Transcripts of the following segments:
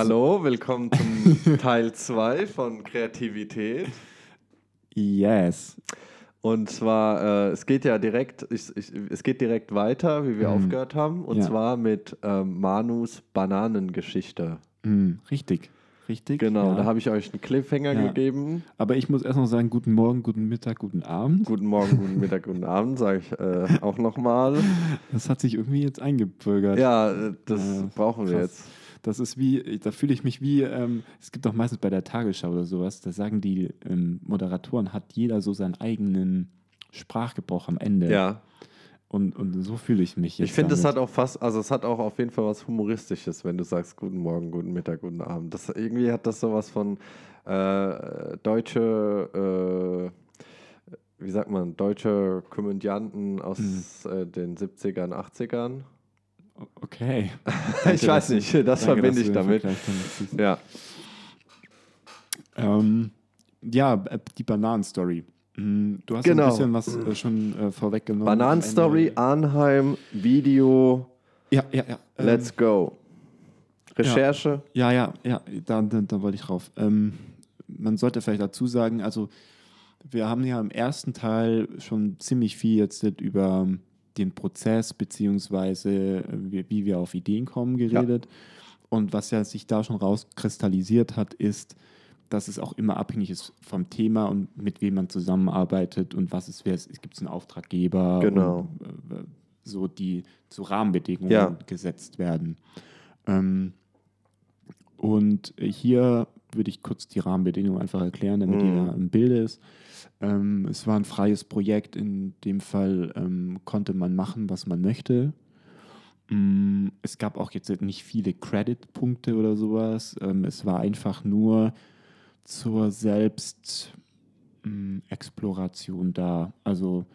Hallo, willkommen zum Teil 2 von Kreativität. Yes. Und zwar, äh, es geht ja direkt, ich, ich, es geht direkt weiter, wie wir Mhm. aufgehört haben. Und Ja. zwar mit ähm, Manus Bananengeschichte. Mm, richtig, richtig. Genau, ja. da habe ich euch einen Cliffhanger Ja. gegeben. Aber ich muss erst noch sagen, guten Morgen, guten Mittag, guten Abend. Guten Morgen, guten Mittag, guten Abend, sage ich äh, auch nochmal. Das hat sich irgendwie jetzt eingebürgert. Ja, äh, das Äh, brauchen wir krass. jetzt. Das ist wie, da fühle ich mich wie, ähm, es gibt doch meistens bei der Tagesschau oder sowas, da sagen die ähm, Moderatoren, hat jeder so seinen eigenen Sprachgebrauch am Ende. Ja, Und, und so fühle ich mich jetzt. ich finde, es hat auch fast, also es hat auch auf jeden Fall was Humoristisches, wenn du sagst, guten Morgen, guten Mittag, guten Abend. Das, irgendwie hat das sowas von äh, deutsche, äh, wie sagt man, deutsche Komödianten aus Mhm. äh, den 70ern, 80ern. Okay. ich weiß nicht, das Danke, verbinde ich damit. Ja, Ähm, ja, äh, die Bananenstory. Mm, Du hast Genau. ein bisschen was äh, schon äh, vorweggenommen. Bananenstory, Arnheim, Video, Ja, ja, ja. ähm, let's go. Recherche, Ja, ja, ja, da, da, da wollte ich drauf. Ähm, man sollte vielleicht dazu sagen, also wir haben ja im ersten Teil schon ziemlich viel jetzt über den Prozess beziehungsweise äh, wie, wir auf Ideen kommen geredet. Und was ja sich da schon rauskristallisiert hat, ist, dass es auch immer abhängig ist vom Thema und mit wem man zusammenarbeitet und was es wäre. Es gibt einen Auftraggeber Genau. und äh, so die so Rahmenbedingungen Ja. gesetzt werden. Ähm, und hier würde ich kurz die Rahmenbedingungen einfach erklären, damit Mhm. jeder im Bilde ist. Ähm, es war ein freies Projekt. In dem Fall ähm, konnte man machen, was man möchte. Mm, Es gab auch jetzt nicht viele Credit-Punkte oder sowas. Ähm, es war einfach nur zur Selbstexploration da. Also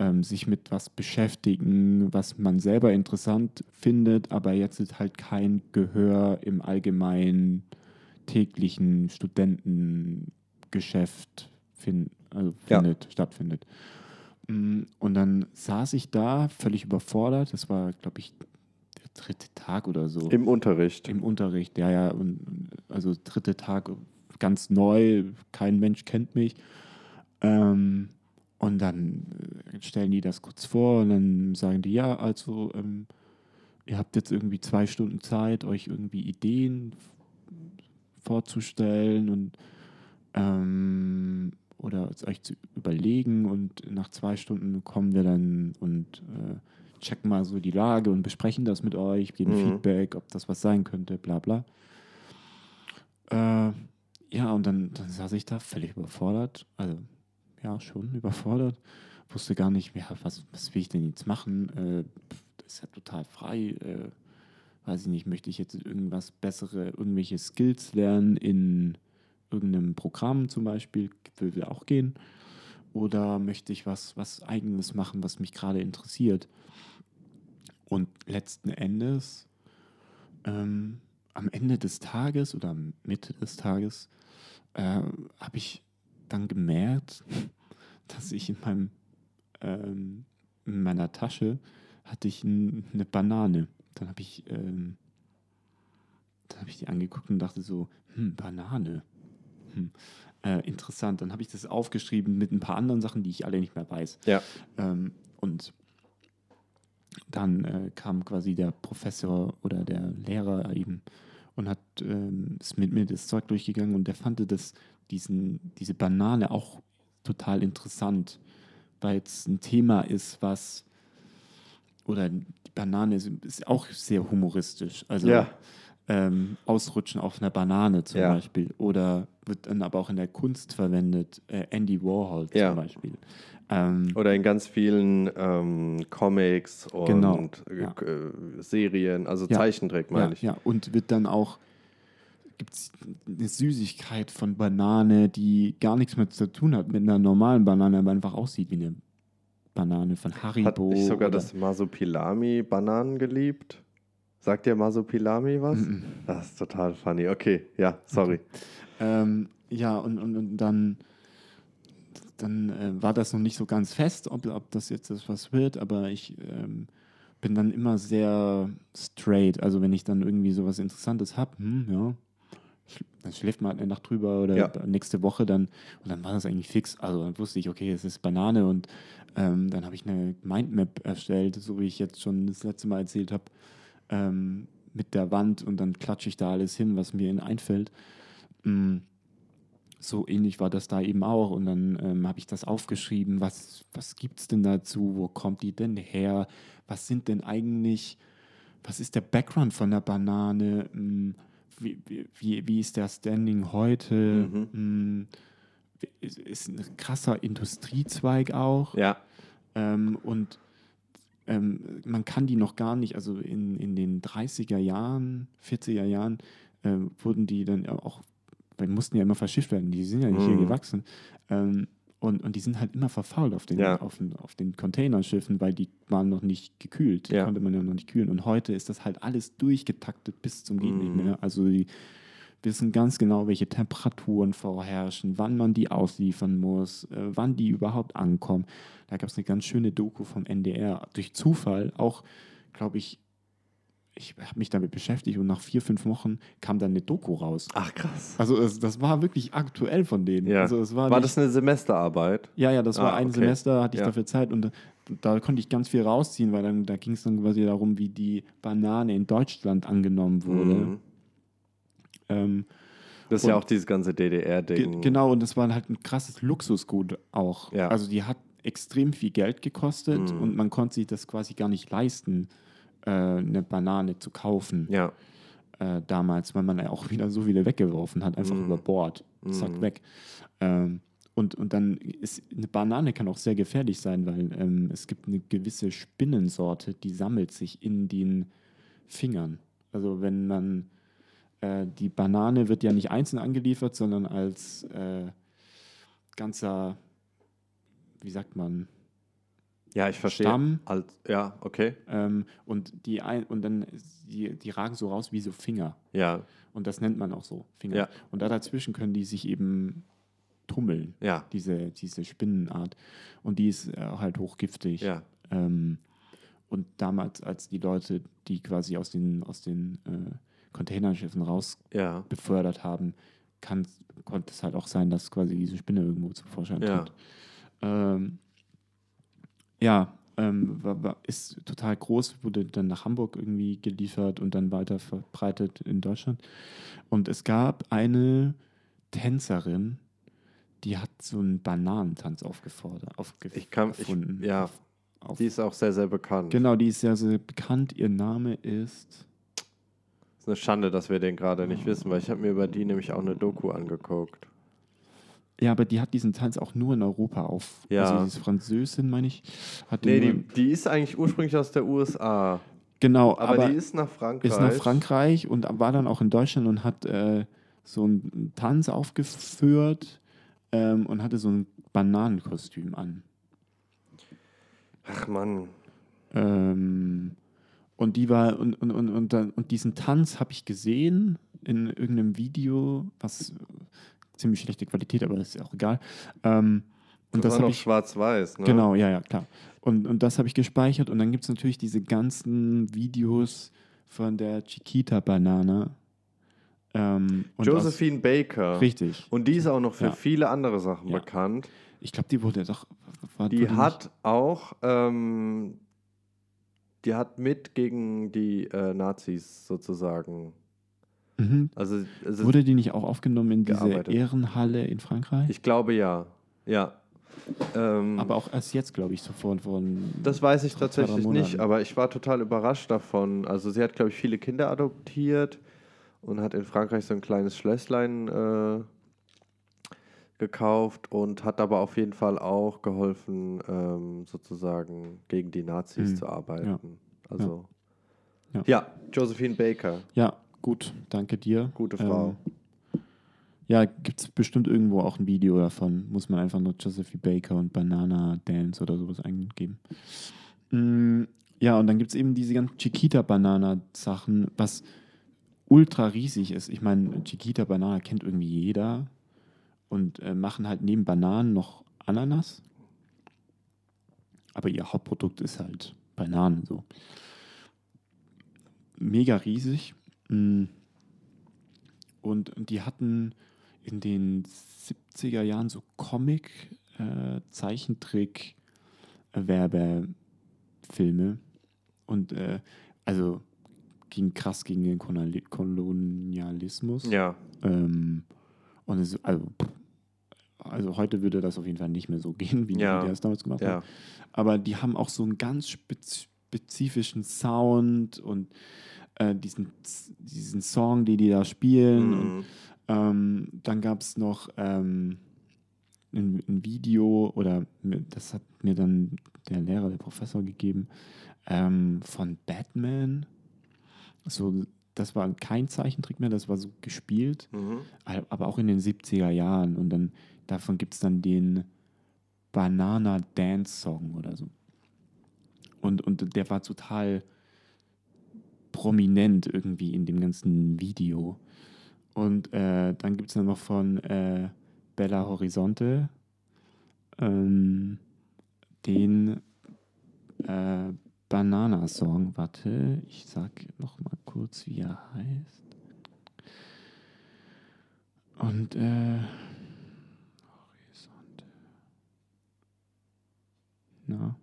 ähm, sich mit was beschäftigen, was man selber interessant findet, aber jetzt ist halt kein Gehör im allgemeinen täglichen Studentengeschäft fin also Ja. findet, stattfindet. Mm, Und dann saß ich da völlig überfordert. Das war, glaube ich, der dritte Tag oder so. im Unterricht. Im Unterricht, ja, ja. Und, also dritte Tag ganz neu, kein Mensch kennt mich. Ähm, und dann äh, stellen die das kurz vor und dann sagen die, ja, also ähm, ihr habt jetzt irgendwie zwei Stunden Zeit, euch irgendwie Ideen vorzustellen und ähm, oder euch zu überlegen und nach zwei Stunden kommen wir dann und äh, checken mal so die Lage und besprechen das mit euch, geben Mhm. Feedback, ob das was sein könnte, bla bla. Äh, ja, und dann, dann saß ich da völlig überfordert, also ja, schon überfordert, wusste gar nicht mehr, was, was will ich denn jetzt machen, äh, das ist ja total frei, äh, weiß ich nicht, möchte ich jetzt irgendwas bessere, irgendwelche Skills lernen in irgendeinem Programm zum Beispiel, würde auch gehen. Oder möchte ich was, was Eigenes machen, was mich gerade interessiert? Und letzten Endes, ähm, am Ende des Tages oder Mitte des Tages, äh, habe ich dann gemerkt, dass ich in meinem ähm, in meiner Tasche hatte ich eine Banane. Dann habe ich ähm, dann habe ich die angeguckt und dachte so, hm, Banane. Hm, äh, interessant. Dann habe ich das aufgeschrieben mit ein paar anderen Sachen, die ich alle nicht mehr weiß. Ja. Ähm, und dann äh, kam quasi der Professor oder der Lehrer eben und hat ähm, ist mit mir das Zeug durchgegangen und der fand das, diesen, diese Banane auch total interessant, weil es ein Thema ist, was oder die Banane ist, ist auch sehr humoristisch. Also Ja. Ähm, Ausrutschen auf einer Banane zum Ja. Beispiel. Oder wird dann aber auch in der Kunst verwendet. Äh, Andy Warhol zum Ja. Beispiel. Ähm, Oder in ganz vielen ähm, Comics und Genau, äh, ja. äh, Serien, also. Zeichentrick meine ich. ja, und wird dann auch gibt es eine Süßigkeit von Banane, die gar nichts mehr zu tun hat mit einer normalen Banane, aber einfach aussieht wie eine Banane von Hat Haribo. ich sogar das Masopilami Bananen geliebt? Sagt dir Masopilami was? Mhm. Das ist total funny. Okay, ja, sorry. Ähm, ja, und, und, und dann, dann äh, war das noch nicht so ganz fest, ob, ob das jetzt das was wird, aber ich ähm, bin dann immer sehr straight. Also wenn ich dann irgendwie sowas Interessantes habe, hm, ja, dann schläft man halt eine Nacht drüber oder Ja. nächste Woche dann und dann war das eigentlich fix. Also dann wusste ich, okay, es ist Banane und ähm, dann habe ich eine Mindmap erstellt, so wie ich jetzt schon das letzte Mal erzählt habe, ähm, mit der Wand und dann klatsche ich da alles hin, was mir in einfällt. Mm, so ähnlich war das da eben auch. Und dann ähm, habe ich das aufgeschrieben. Was, was gibt es denn dazu? Wo kommt die denn her? Was sind denn eigentlich, was ist der Background von der Banane? Mm, Wie, wie- wie, ist der Standing heute? Mm, Ist, ist ein krasser Industriezweig auch. Ja. Ähm, und ähm, man kann die noch gar nicht, also in, in den 30er Jahren, 40er Jahren, ähm, wurden die dann auch, weil die mussten ja immer verschifft werden, die sind ja nicht hier Mhm. gewachsen. Ähm, und, und die sind halt immer verfault auf den, Ja. auf den, auf den Containerschiffen, weil die waren noch nicht gekühlt. Die Ja. konnte man ja noch nicht kühlen. Und heute ist das halt alles durchgetaktet bis zum geht nicht Mhm. mehr. Also die wissen ganz genau, welche Temperaturen vorherrschen, wann man die ausliefern muss, äh, wann die überhaupt ankommen. Da gab es eine ganz schöne Doku vom NDR. Durch Zufall auch, glaube ich, ich habe mich damit beschäftigt und nach vier, fünf Wochen kam dann eine Doku raus. Ach krass. Also es, das war wirklich aktuell von denen. Ja. Also es war, War nicht, das eine Semesterarbeit? ja, ja, das war Ah, ein okay. Semester, hatte ich Ja. dafür Zeit und da, da konnte ich ganz viel rausziehen, weil dann, da ging es dann quasi darum, wie die Banane in Deutschland angenommen wurde. Mhm. Ähm, Das ist ja auch dieses ganze DDR-Ding. genau, und das war halt ein krasses Luxusgut auch. Ja. Also die hat extrem viel Geld gekostet Mhm. und man konnte sich das quasi gar nicht leisten, äh, eine Banane zu kaufen Ja. äh, damals, weil man ja auch wieder so viele weggeworfen hat, einfach Mhm. über Bord, zack, Mhm. weg. Ähm, und, und dann ist eine Banane kann auch sehr gefährlich sein, weil ähm, es gibt eine gewisse Spinnensorte, die sammelt sich in den Fingern. Also wenn man äh, die Banane wird ja nicht einzeln angeliefert, sondern als äh, ganzer, wie sagt man, Ja, ich verstehe. Stamm. Als, ja, okay. ähm, und die ein, und dann die, die ragen so raus wie so Finger. Ja, Und das nennt man auch so, Finger. Ja. Und da dazwischen können die sich eben tummeln, ja, diese, diese Spinnenart. Und die ist äh, halt hochgiftig. ja. Ähm, und damals, als die Leute, die quasi aus den, aus den äh, Containerschiffen raus Ja, befördert haben, kann, konnte es halt auch sein, dass quasi diese Spinne irgendwo zum Vorschein Ja. tritt. Ähm, ja, ähm, war, war, ist total groß, wurde dann nach Hamburg irgendwie geliefert und dann weiter verbreitet in Deutschland. Und es gab eine Tänzerin, die hat so einen Bananentanz aufgefordert, aufgef Ich kann- ich- erfunden. ja. Auf, auf, die ist auch sehr, sehr bekannt. genau, die ist sehr, sehr bekannt. Ihr Name ist. Eine Schande, dass wir den gerade nicht wissen, weil ich habe mir über die nämlich auch eine Doku angeguckt. Ja, aber die hat diesen Tanz auch nur in Europa auf. Ja. Also diese Französin, meine ich. Hat Nee, die, die ist eigentlich ursprünglich aus der USA. genau, Aber, aber, die ist nach Frankreich. ist nach Frankreich und war dann auch in Deutschland und hat äh, so einen Tanz aufgeführt ähm, und hatte so ein Bananenkostüm an. Ach Mann. Ähm, und die war, und, und, und, und, dann, und diesen Tanz habe ich gesehen in irgendeinem Video, was ziemlich schlechte Qualität, aber das ist ja auch egal. Ähm, und das das war habe noch ich. schwarz-weiß, ne? Genau, ja, ja, klar. Und, und das habe ich gespeichert und dann gibt es natürlich diese ganzen Videos von der Chiquita-Banane. Ähm, Josephine Baker. Aus, richtig. Und die ist auch noch für Ja. viele andere Sachen Ja. bekannt. Ich glaube, die wurde doch. Die hat auch, ähm, die hat mit gegen die äh, Nazis sozusagen. Mhm. Also, also Wurde die nicht auch aufgenommen in diese gearbeitet. Ehrenhalle in Frankreich? ich glaube ja. Ja. Ähm, Aber auch erst jetzt, glaube ich, sofort von. Das weiß ich tatsächlich nicht, aber ich war total überrascht davon. Also sie hat, glaube ich, viele Kinder adoptiert und hat in Frankreich so ein kleines Schlösslein äh, gekauft und hat aber auf jeden Fall auch geholfen, ähm, sozusagen gegen die Nazis Mhm. zu arbeiten. Also Ja. ja. Josephine Baker, Ja, gut, danke dir. gute Frau. Ähm, ja, gibt es bestimmt irgendwo auch ein Video davon. Muss man einfach nur Josephine Baker und Banana Dance oder sowas eingeben. Mm, ja, und dann gibt es eben diese ganzen Chiquita-Banana-Sachen, was ultra riesig ist. Ich meine, Chiquita-Banana kennt irgendwie jeder und äh, machen halt neben Bananen noch Ananas. Aber ihr Hauptprodukt ist halt Bananen so. mega riesig. Mm. Und die hatten in den 70er Jahren so Comic, äh, Zeichentrick, äh, Werbefilme. Und äh, also ging krass gegen den Koloniali- Kolonialismus. Ja. Ähm, und es, also, also heute würde das auf jeden Fall nicht mehr so gehen, wie Ja. die das damals gemacht haben. Ja. Aber die haben auch so einen ganz spez spezifischen Sound und äh, diesen, diesen Song, den die da spielen. Und Mhm. ähm, dann gab es noch ähm, ein, ein Video, oder das hat mir dann der Lehrer, der Professor gegeben, ähm, von Batman. So, das war kein Zeichentrick mehr, das war so gespielt, Mhm. aber auch in den 70er Jahren. Und dann davon gibt es dann den Banana Dance Song oder so. Und, und der war total prominent irgendwie in dem ganzen Video. Und äh, dann gibt es dann noch von äh, Bella Horizonte ähm, den äh, Banana-Song. Warte, ich sag noch mal kurz, wie er heißt. Und äh, Na.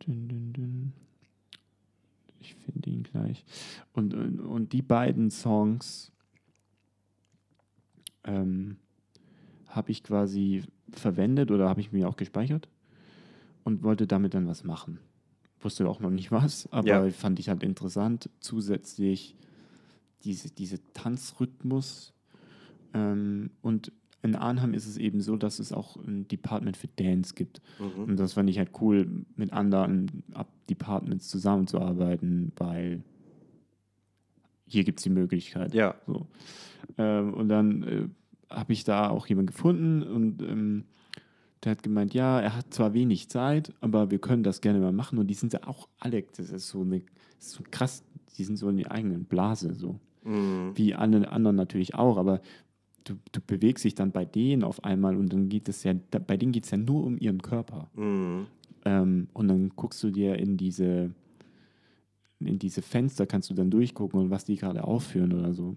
Dün, dün, dün. Ich finde ihn gleich. Und, und, und die beiden Songs ähm, habe ich quasi verwendet oder habe ich mir auch gespeichert und wollte damit dann was machen. Wusste auch noch nicht was, aber Ja. fand ich halt interessant. Zusätzlich diese, diese Tanzrhythmus. Ähm, und in Arnhem ist es eben so, dass es auch ein Department für Dance gibt. Mhm. Und das fand ich halt cool, mit anderen Departments zusammenzuarbeiten, weil hier gibt es die Möglichkeit. Ja. So. Ähm, und dann äh, habe ich da auch jemanden gefunden und ähm, der hat gemeint, ja, er hat zwar wenig Zeit, aber wir können das gerne mal machen. Und die sind ja auch alle, das ist so eine, das ist so krass, die sind so in der eigenen Blase so. Mhm. Wie alle anderen natürlich auch, aber du, du bewegst dich dann bei denen auf einmal und dann geht es ja, bei denen geht es ja nur um ihren Körper. Mhm. Ähm, und dann guckst du dir in diese, in diese Fenster, kannst du dann durchgucken und was die gerade aufführen oder so.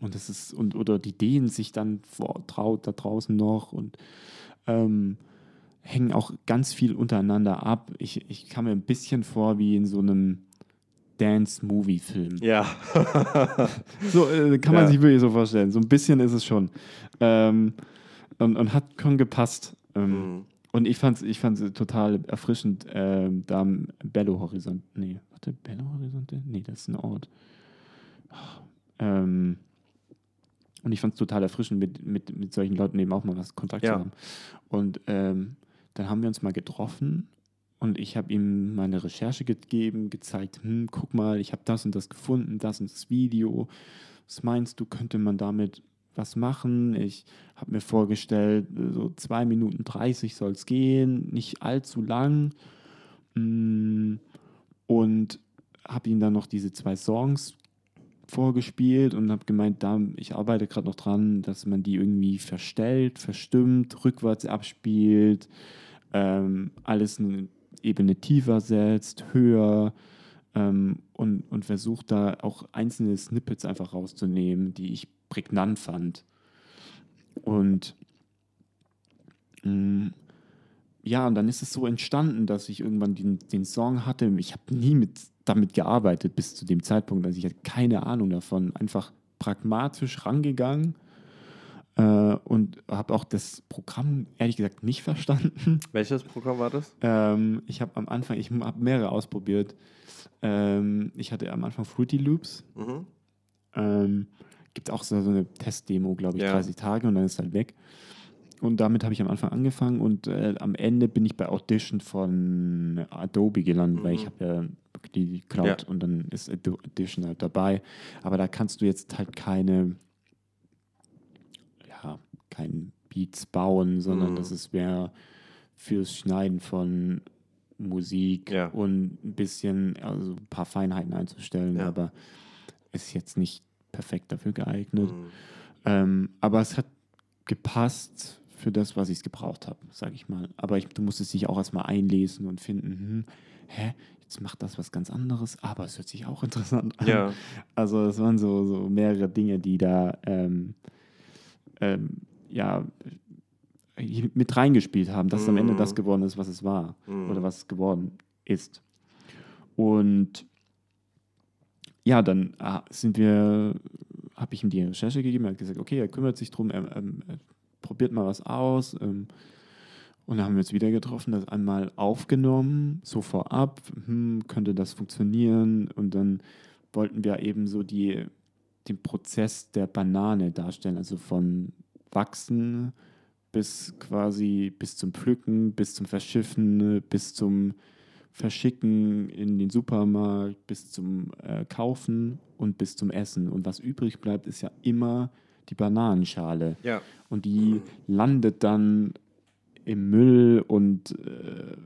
Und das ist, und oder die dehnen sich dann vor, trau, da draußen noch und ähm, hängen auch ganz viel untereinander ab. Ich, ich kam mir ein bisschen vor wie in so einem Dance-Movie-Film. Ja. So äh, kann man Ja. sich wirklich so vorstellen. So ein bisschen ist es schon. Ähm, und, und hat schon gepasst. Ähm, Mhm. Und ich fand es ich fand's total erfrischend, ähm, da am Bello Horizont. Nee, warte, Bello Horizonte? Nee, das ist ein Ort. Ähm, und ich fand es total erfrischend, mit, mit, mit solchen Leuten eben auch mal was Kontakt Ja. zu haben. Und ähm, dann haben wir uns mal getroffen und ich habe ihm meine Recherche gegeben, gezeigt, hm, guck mal, ich habe das und das gefunden, das und das Video. Was meinst du, könnte man damit was machen? Ich habe mir vorgestellt, so 2 Minuten 30 soll es gehen, nicht allzu lang. Mm, Und habe ihm dann noch diese zwei Songs vorgespielt und habe gemeint, da, ich arbeite gerade noch dran, dass man die irgendwie verstellt, verstimmt, rückwärts abspielt, ähm, alles Ebene tiefer setzt, höher ähm, und, und versucht da auch einzelne Snippets einfach rauszunehmen, die ich prägnant fand. Und mh, ja, und dann ist es so entstanden, dass ich irgendwann den, den Song hatte. Ich habe nie mit, damit gearbeitet bis zu dem Zeitpunkt. Also ich hatte keine Ahnung davon. Einfach pragmatisch rangegangen äh, und habe auch das Programm ehrlich gesagt nicht verstanden. Welches Programm war das? Ähm, ich habe am Anfang, ich habe mehrere ausprobiert. Ähm, ich hatte am Anfang Fruity Loops. Mhm. Ähm, gibt auch so, so eine Testdemo, glaube ich, Ja. 30 Tage und dann ist halt weg. Und damit habe ich am Anfang angefangen und äh, am Ende bin ich bei Audition von Adobe gelandet, weil Mhm. ich habe ja die Cloud Ja. und dann ist Audition halt dabei. Aber da kannst du jetzt halt keine, ja, kein Beats bauen, sondern Mhm. das ist mehr fürs Schneiden von Musik Ja. und ein bisschen, also ein paar Feinheiten einzustellen, Ja. aber ist jetzt nicht perfekt dafür geeignet. Mhm. Ähm, aber es hat gepasst für das, was ich gebraucht habe, sage ich mal. Aber ich, du musstest dich auch erstmal einlesen und finden, hm, hä, jetzt macht das was ganz anderes, aber es hört sich auch interessant an. Ja. Also es waren so, so mehrere Dinge, die da ähm, ähm, ja, äh, mit reingespielt haben, dass es am Ende Mhm. das geworden ist, was es war Mhm. oder was es geworden ist. Und ja, dann ah, sind wir, habe ich ihm die Recherche gegeben, er hat gesagt, okay, er kümmert sich drum, er, ähm, er probiert mal was aus. Ähm, und dann haben wir uns wieder getroffen, das einmal aufgenommen, so vorab, hm, könnte das funktionieren? Und dann wollten wir eben so die, den Prozess der Banane darstellen, also von Wachsen bis quasi bis zum Pflücken, bis zum Verschiffen, bis zum Verschicken in den Supermarkt, bis zum äh, Kaufen und bis zum Essen. Und was übrig bleibt, ist ja immer die Bananenschale. Ja. Und die landet dann im Müll und äh,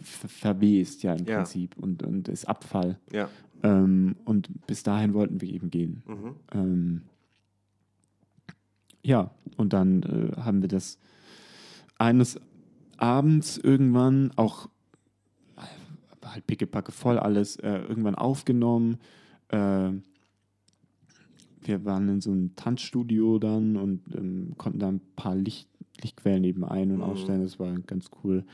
ver verwest ja im Ja. Prinzip und, und ist Abfall. Ja. Ähm, und bis dahin wollten wir eben gehen. Mhm. Ähm, ja, und dann äh, haben wir das eines Abends irgendwann auch äh, war halt pickepacke voll alles äh, irgendwann aufgenommen. Äh, wir waren in so einem Tanzstudio dann und ähm, konnten da ein paar Licht, Lichtquellen eben ein- und Mhm. ausstellen. Das war ganz cool.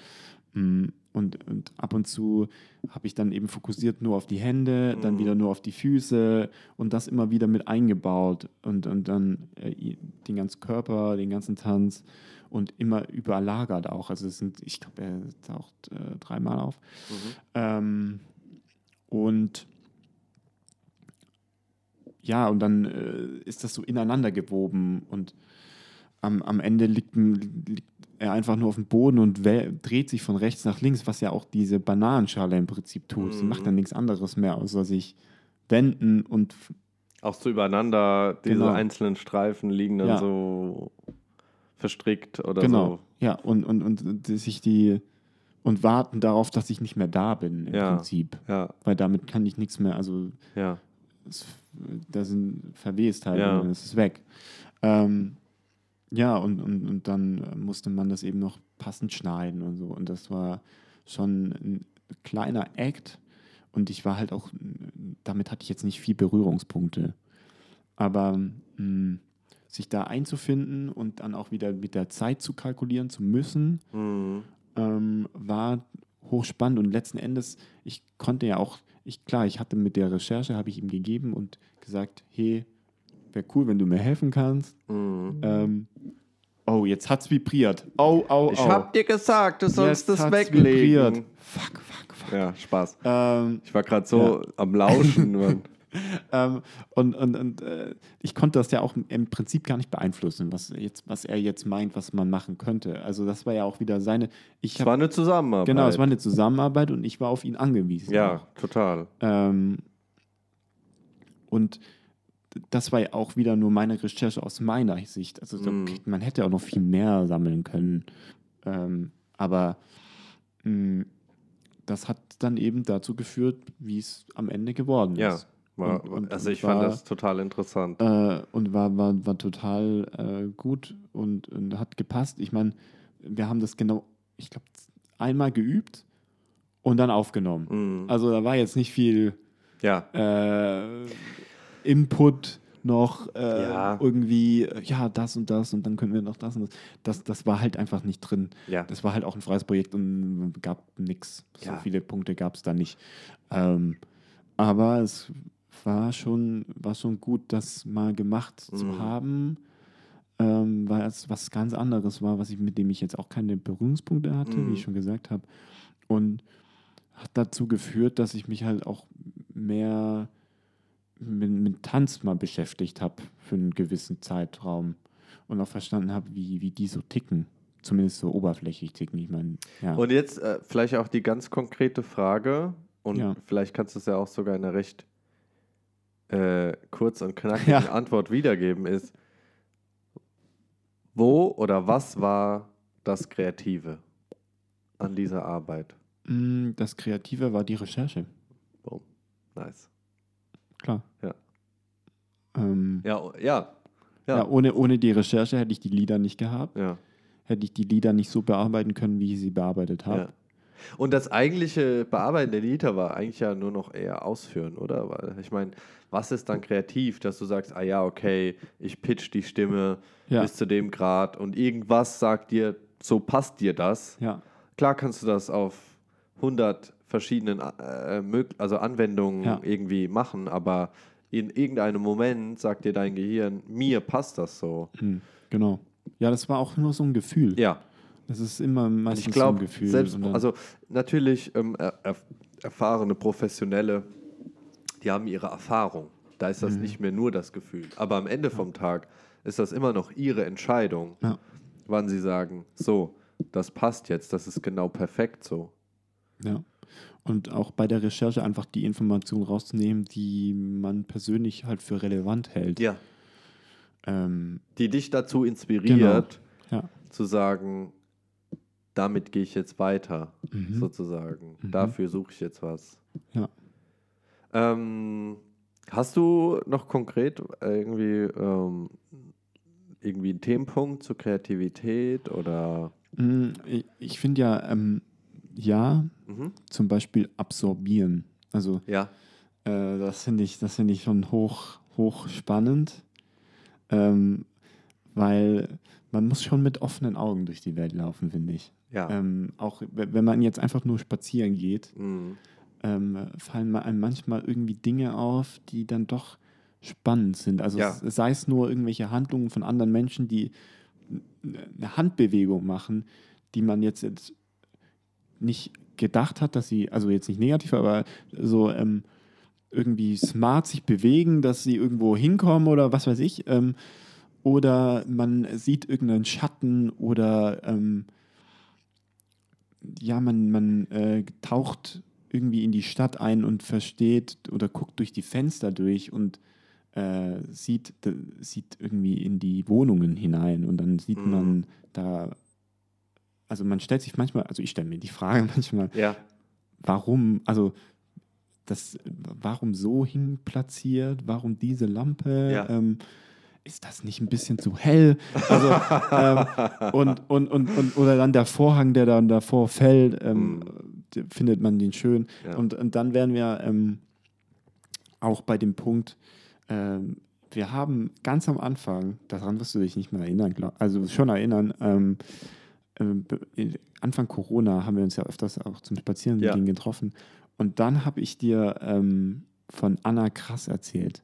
Mm, Und, und ab und zu habe ich dann eben fokussiert nur auf die Hände, dann Mhm. wieder nur auf die Füße und das immer wieder mit eingebaut und, und dann äh, den ganzen Körper, den ganzen Tanz und immer überlagert auch. Also es sind, ich glaube, er taucht äh, dreimal auf. Mhm. Ähm, und ja, und dann äh, ist das so ineinander gewoben und am, am Ende liegt, ein- liegt er einfach nur auf dem Boden und dreht sich von rechts nach links, was ja auch diese Bananenschale im Prinzip tut. Sie Mhm. macht dann nichts anderes mehr, außer sich wenden und Auch so übereinander, diese Genau. einzelnen Streifen liegen dann Ja. so verstrickt oder genau, so. ja, und, und, und sich die und warten darauf, dass ich nicht mehr da bin im Ja. Prinzip. Ja, Weil damit kann ich nichts mehr, also ja. es, da sind verwest halt Ja. und dann ist es weg. Ähm, ja, und, und, und dann äh, musste man das eben noch passend schneiden und so. Und das war schon ein kleiner Act. Und ich war halt auch, damit hatte ich jetzt nicht viel Berührungspunkte. Aber mh, sich da einzufinden und dann auch wieder mit der Zeit zu kalkulieren zu müssen, Mhm. ähm, war hochspannend und letzten Endes, ich konnte ja auch, ich klar, ich hatte mit der Recherche, habe ich ihm gegeben und gesagt, hey, wäre cool, wenn du mir helfen kannst. Mhm. Ähm, oh, jetzt hat's vibriert. Oh, oh, oh. Ich hab dir gesagt, du sollst Jetzt das hat's weglegen. vibriert. Fuck, fuck, fuck. Ja, Spaß. Ähm, Ich war gerade so am Lauschen. Mann. ähm, und und, und äh, ich konnte das ja auch im Prinzip gar nicht beeinflussen, was, jetzt, was er jetzt meint, was man machen könnte. Also das war ja auch wieder seine. Ich Es hab, war eine Zusammenarbeit. genau, es war eine Zusammenarbeit und ich war auf ihn angewiesen. Ja, total. Ähm, und das war ja auch wieder nur meine Recherche aus meiner Sicht. Also so, Mhm. okay, man hätte auch noch viel mehr sammeln können. Ähm, aber mh, das hat dann eben dazu geführt, wie es am Ende geworden Ja. ist. Und- also ich fand war- das total interessant. Äh, und war, war, war total äh, gut und, und hat gepasst. Ich meine, wir haben das genau, ich glaube, einmal geübt und dann aufgenommen. Mhm. Also da war jetzt nicht viel Ja, äh, Input noch äh, Ja. irgendwie, äh, ja, das und das und dann können wir noch das und das. Das, das war halt einfach nicht drin. ja. Das war halt auch ein freies Projekt und gab nichts. So Ja. viele Punkte gab es da nicht. Ähm, aber es war schon, war schon gut, das mal gemacht zu Mhm. haben, ähm, weil es was ganz anderes war, was ich, mit dem ich jetzt auch keine Berührungspunkte hatte, Mhm. wie ich schon gesagt habe. Und hat dazu geführt, dass ich mich halt auch mehr mit, mit Tanz mal beschäftigt habe für einen gewissen Zeitraum und auch verstanden habe, wie, wie die so ticken. Zumindest so oberflächlich ticken. Ich meine, ja. Und jetzt äh, vielleicht auch die ganz konkrete Frage und Ja. vielleicht kannst du es ja auch sogar in einer recht äh, kurz und knackigen Ja. Antwort wiedergeben, ist, wo oder was war das Kreative an dieser Arbeit? Mm, Das Kreative war die Recherche, Boom. Nice. Klar. Ja. Ähm, Ja, ja. ja. Ja. ohne, ohne die Recherche hätte ich die Lieder nicht gehabt, Ja. hätte ich die Lieder nicht so bearbeiten können, wie ich sie bearbeitet habe. ja. Und das eigentliche Bearbeiten der Lieder war eigentlich ja nur noch eher ausführen, oder? Weil ich meine, was ist dann kreativ, dass du sagst, ah ja, okay, ich pitch die Stimme bis zu dem Grad und irgendwas sagt dir, so passt dir das. Ja. Klar kannst du das auf 100 verschiedenen äh, mög- also Anwendungen Ja. irgendwie machen, aber in irgendeinem Moment sagt dir dein Gehirn, mir passt das so. Hm, genau. Ja, das war auch nur so ein Gefühl. Ja, Das ist immer meistens ich so ein Gefühl. selbst, also natürlich ähm, er, er, erfahrene Professionelle, die haben ihre Erfahrung. Da ist Mhm. das nicht mehr nur das Gefühl. Aber am Ende vom Tag ist das immer noch ihre Entscheidung, Ja. wann sie sagen, so, das passt jetzt, das ist genau perfekt so. Ja. Und auch bei der Recherche einfach die Informationen rauszunehmen, die man persönlich halt für relevant hält. Ja. Ähm, Die dich dazu inspiriert, ja. zu sagen, damit gehe ich jetzt weiter, Mhm. sozusagen. Mhm. Dafür suche ich jetzt was. Ja. Ähm, hast du noch konkret irgendwie, ähm, irgendwie einen Themenpunkt zur Kreativität oder? Mm, Ich, ich finde ja, ähm, ja, Mhm. zum Beispiel absorbieren. Also Ja, Äh, das finde ich, das finde ich schon hoch, hoch spannend, ähm, weil man muss schon mit offenen Augen durch die Welt laufen, finde ich. ja. Ähm, auch wenn man jetzt einfach nur spazieren geht, Mhm. ähm, fallen einem manchmal irgendwie Dinge auf, die dann doch spannend sind. Also Ja. sei es nur irgendwelche Handlungen von anderen Menschen, die eine Handbewegung machen, die man jetzt, jetzt nicht gedacht hat, dass sie, also jetzt nicht negativ, aber so ähm, irgendwie smart sich bewegen, dass sie irgendwo hinkommen oder was weiß ich. Ähm, oder man sieht irgendeinen Schatten oder ähm, ja, man, man äh, taucht irgendwie in die Stadt ein und versteht oder guckt durch die Fenster durch und äh, sieht, sieht irgendwie in die Wohnungen hinein und dann sieht Mhm. man da, also man stellt sich manchmal, also ich stelle mir die Frage manchmal, Ja, warum, also das, warum so hinplatziert, warum diese Lampe, Ja. ähm, ist das nicht ein bisschen zu hell? Also, ähm, und, und, und, und, oder dann der Vorhang, der dann davor fällt, ähm, d- findet man den schön. Ja. Und, und dann wären wir ähm, auch bei dem Punkt, ähm, wir haben ganz am Anfang, daran wirst du dich nicht mehr erinnern, glaub, also schon erinnern, ähm, Anfang Corona haben wir uns ja öfters auch zum Spazierengehen Ja. getroffen. Und dann habe ich dir ähm, von Anna Krass erzählt.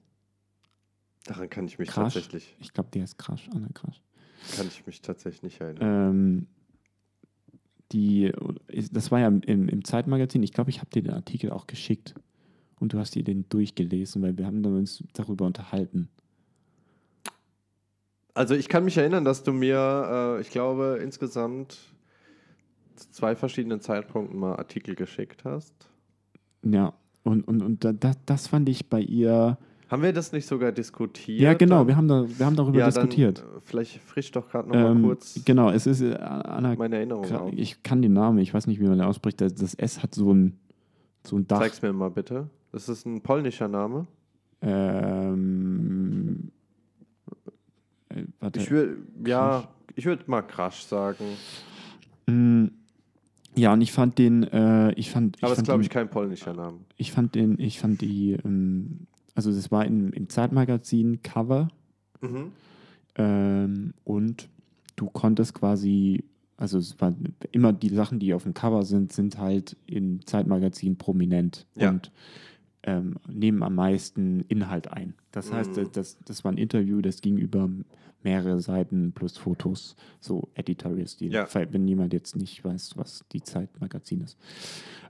daran kann ich mich Krasch. tatsächlich, Ich glaube, der ist Krasch, Anna Krasch. kann ich mich tatsächlich nicht erinnern. Ähm, die, das war ja im, im Zeitmagazin. Ich glaube, ich habe dir den Artikel auch geschickt. Und du hast dir den durchgelesen, weil wir haben uns darüber unterhalten. Also ich kann mich erinnern, dass du mir, äh, ich glaube, insgesamt zu zwei verschiedenen Zeitpunkten mal Artikel geschickt hast. Ja, und, und, und da, da, das fand ich bei ihr. Haben wir das nicht sogar diskutiert? Ja, genau, wir haben, da, wir haben darüber ja, diskutiert. Dann, vielleicht frisch doch gerade noch mal Ähm, kurz genau, es ist äh, Anna. meine Erinnerung auf. Ich kann den Namen, ich weiß nicht, wie man den ausspricht. Das, das S hat so ein, so ein Dach. Zeig's mir mal bitte. Das ist ein polnischer Name. Ähm, äh, warte. Ich würde, ja, ich würde mal Crash sagen. Mm, Ja, und ich fand den, äh, ich fand, ich Aber fand glaube ich, kein polnischer Name. ich fand den, ich fand die, ähm, also das war im, im Zeitmagazin Cover Mhm. ähm, und du konntest quasi, also es waren immer die Sachen, die auf dem Cover sind, sind halt im Zeitmagazin prominent Ja. und ähm, nehmen am meisten Inhalt ein. Das heißt, Mhm. das, das war ein Interview, das ging über mehrere Seiten plus Fotos, so Editorial-Stil. Ja. Falls- Wenn jemand jetzt nicht weiß, was die Zeitmagazin ist.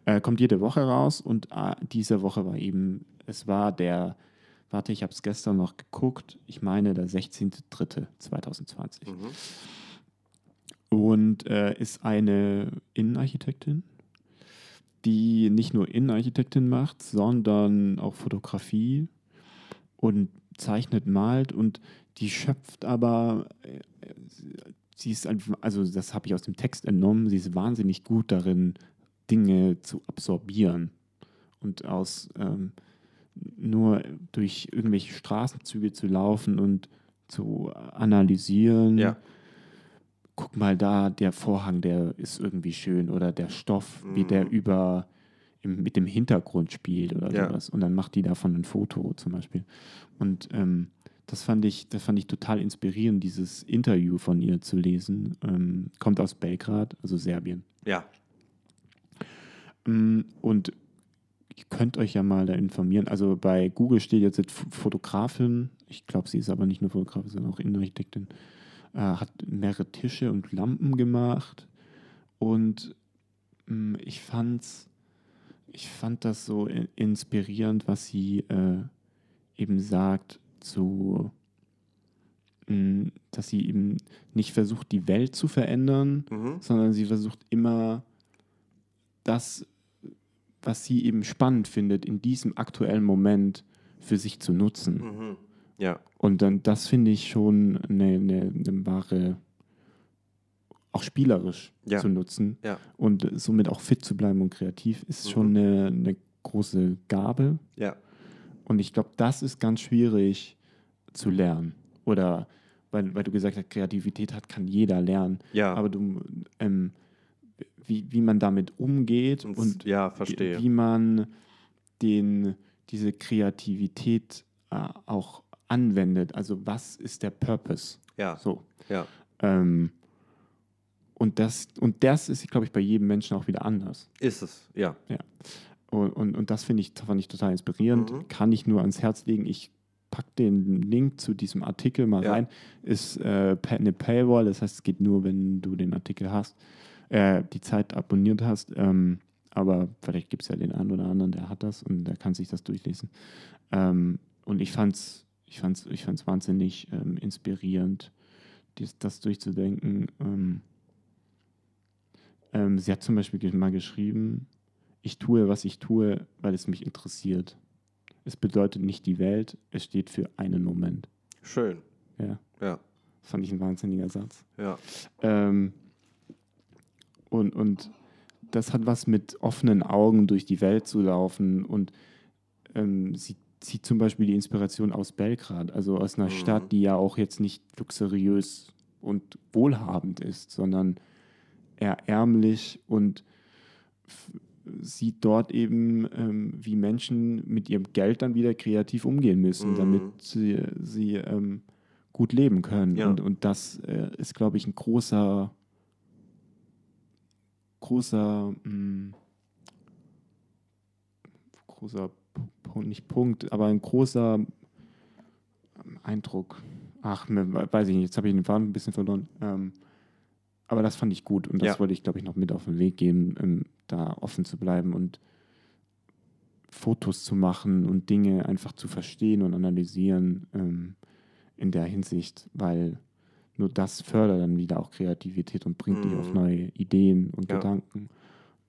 Äh, kommt jede Woche raus und äh, diese Woche war eben, es war der, warte, ich habe es gestern noch geguckt, ich meine der 16.03.2020. Mhm. Und äh, ist eine Innenarchitektin, die nicht nur Innenarchitektin macht, sondern auch Fotografie und zeichnet, malt und die schöpft aber, äh, sie ist einfach, also das habe ich aus dem Text entnommen, sie ist wahnsinnig gut darin, Dinge zu absorbieren und aus ähm, nur durch irgendwelche Straßenzüge zu laufen und zu analysieren, Ja. Guck mal da, der Vorhang, der ist irgendwie schön oder der Stoff, wie der Mhm. über im, mit dem Hintergrund spielt oder Ja. sowas. Und dann macht die davon ein Foto zum Beispiel. Und ähm, das fand ich, das fand ich total inspirierend, dieses Interview von ihr zu lesen. Ähm, kommt aus Belgrad, also Serbien. Ja. Mm, Und ihr könnt euch ja mal da informieren. Also bei Google steht jetzt Fotografin, ich glaube, sie ist aber nicht nur Fotografin, sondern auch Innenarchitektin, äh, hat mehrere Tische und Lampen gemacht. Und mm, ich fand's, ich fand das so inspirierend, was sie äh, eben sagt zu, mm, dass sie eben nicht versucht, die Welt zu verändern, Mhm. sondern sie versucht immer das, was sie eben spannend findet, in diesem aktuellen Moment für sich zu nutzen. Mhm. Ja. Und dann, das finde ich schon eine, eine, eine wahre, auch spielerisch Ja. zu nutzen Ja. und somit auch fit zu bleiben und kreativ, ist Mhm. schon eine, eine große Gabe. Ja. Und ich glaube, das ist ganz schwierig zu lernen. Oder weil, weil du gesagt hast, Kreativität hat, kann jeder lernen. Ja. Aber du, ähm, wie, wie man damit umgeht Und- und ja, wie, verstehe. wie man den, diese Kreativität äh, auch anwendet. Also was ist der Purpose? Ja. So. Ja. Ähm, und, das, und das ist, glaube ich, bei jedem Menschen auch wieder anders. Ist es. Ja. Und, und, und das finde ich, fand ich total inspirierend. Mhm. Kann ich nur ans Herz legen. Ich packe den Link zu diesem Artikel mal Ja. rein. Ist äh, eine Paywall, das heißt, es geht nur, wenn du den Artikel hast, äh, die Zeit abonniert hast. Ähm, aber vielleicht gibt es ja den einen oder anderen, der hat das und der kann sich das durchlesen. Ähm, und ich fand es ich fand's, ich fand's wahnsinnig ähm, inspirierend, dies, das durchzudenken. Ähm, ähm, sie hat zum Beispiel mal geschrieben, ich tue, was ich tue, weil es mich interessiert. Es bedeutet nicht die Welt, es steht für einen Moment. Schön. Ja, Ja. das fand ich ein wahnsinniger Satz. Ja. Ähm, und, und das hat was mit offenen Augen durch die Welt zu laufen. Und ähm, sie zieht zum Beispiel die Inspiration aus Belgrad, also aus einer Mhm. Stadt, die ja auch jetzt nicht luxuriös und wohlhabend ist, sondern eher ärmlich und sieht dort eben, ähm, wie Menschen mit ihrem Geld dann wieder kreativ umgehen müssen, Mhm. damit sie, sie ähm, gut leben können. Ja. Und, und das äh, ist, glaube ich, ein großer, großer, mh, großer Punkt, nicht Punkt, aber ein großer Eindruck. Ach, mir- weiß ich nicht, jetzt habe ich den Faden ein bisschen verloren. Ähm, aber das fand ich gut und das Ja. wollte ich, glaube ich, noch mit auf den Weg geben, ähm, da offen zu bleiben und Fotos zu machen und Dinge einfach zu verstehen und analysieren ähm, in der Hinsicht, weil nur das fördert dann wieder auch Kreativität und bringt dich auf Mhm. neue Ideen und Ja. Gedanken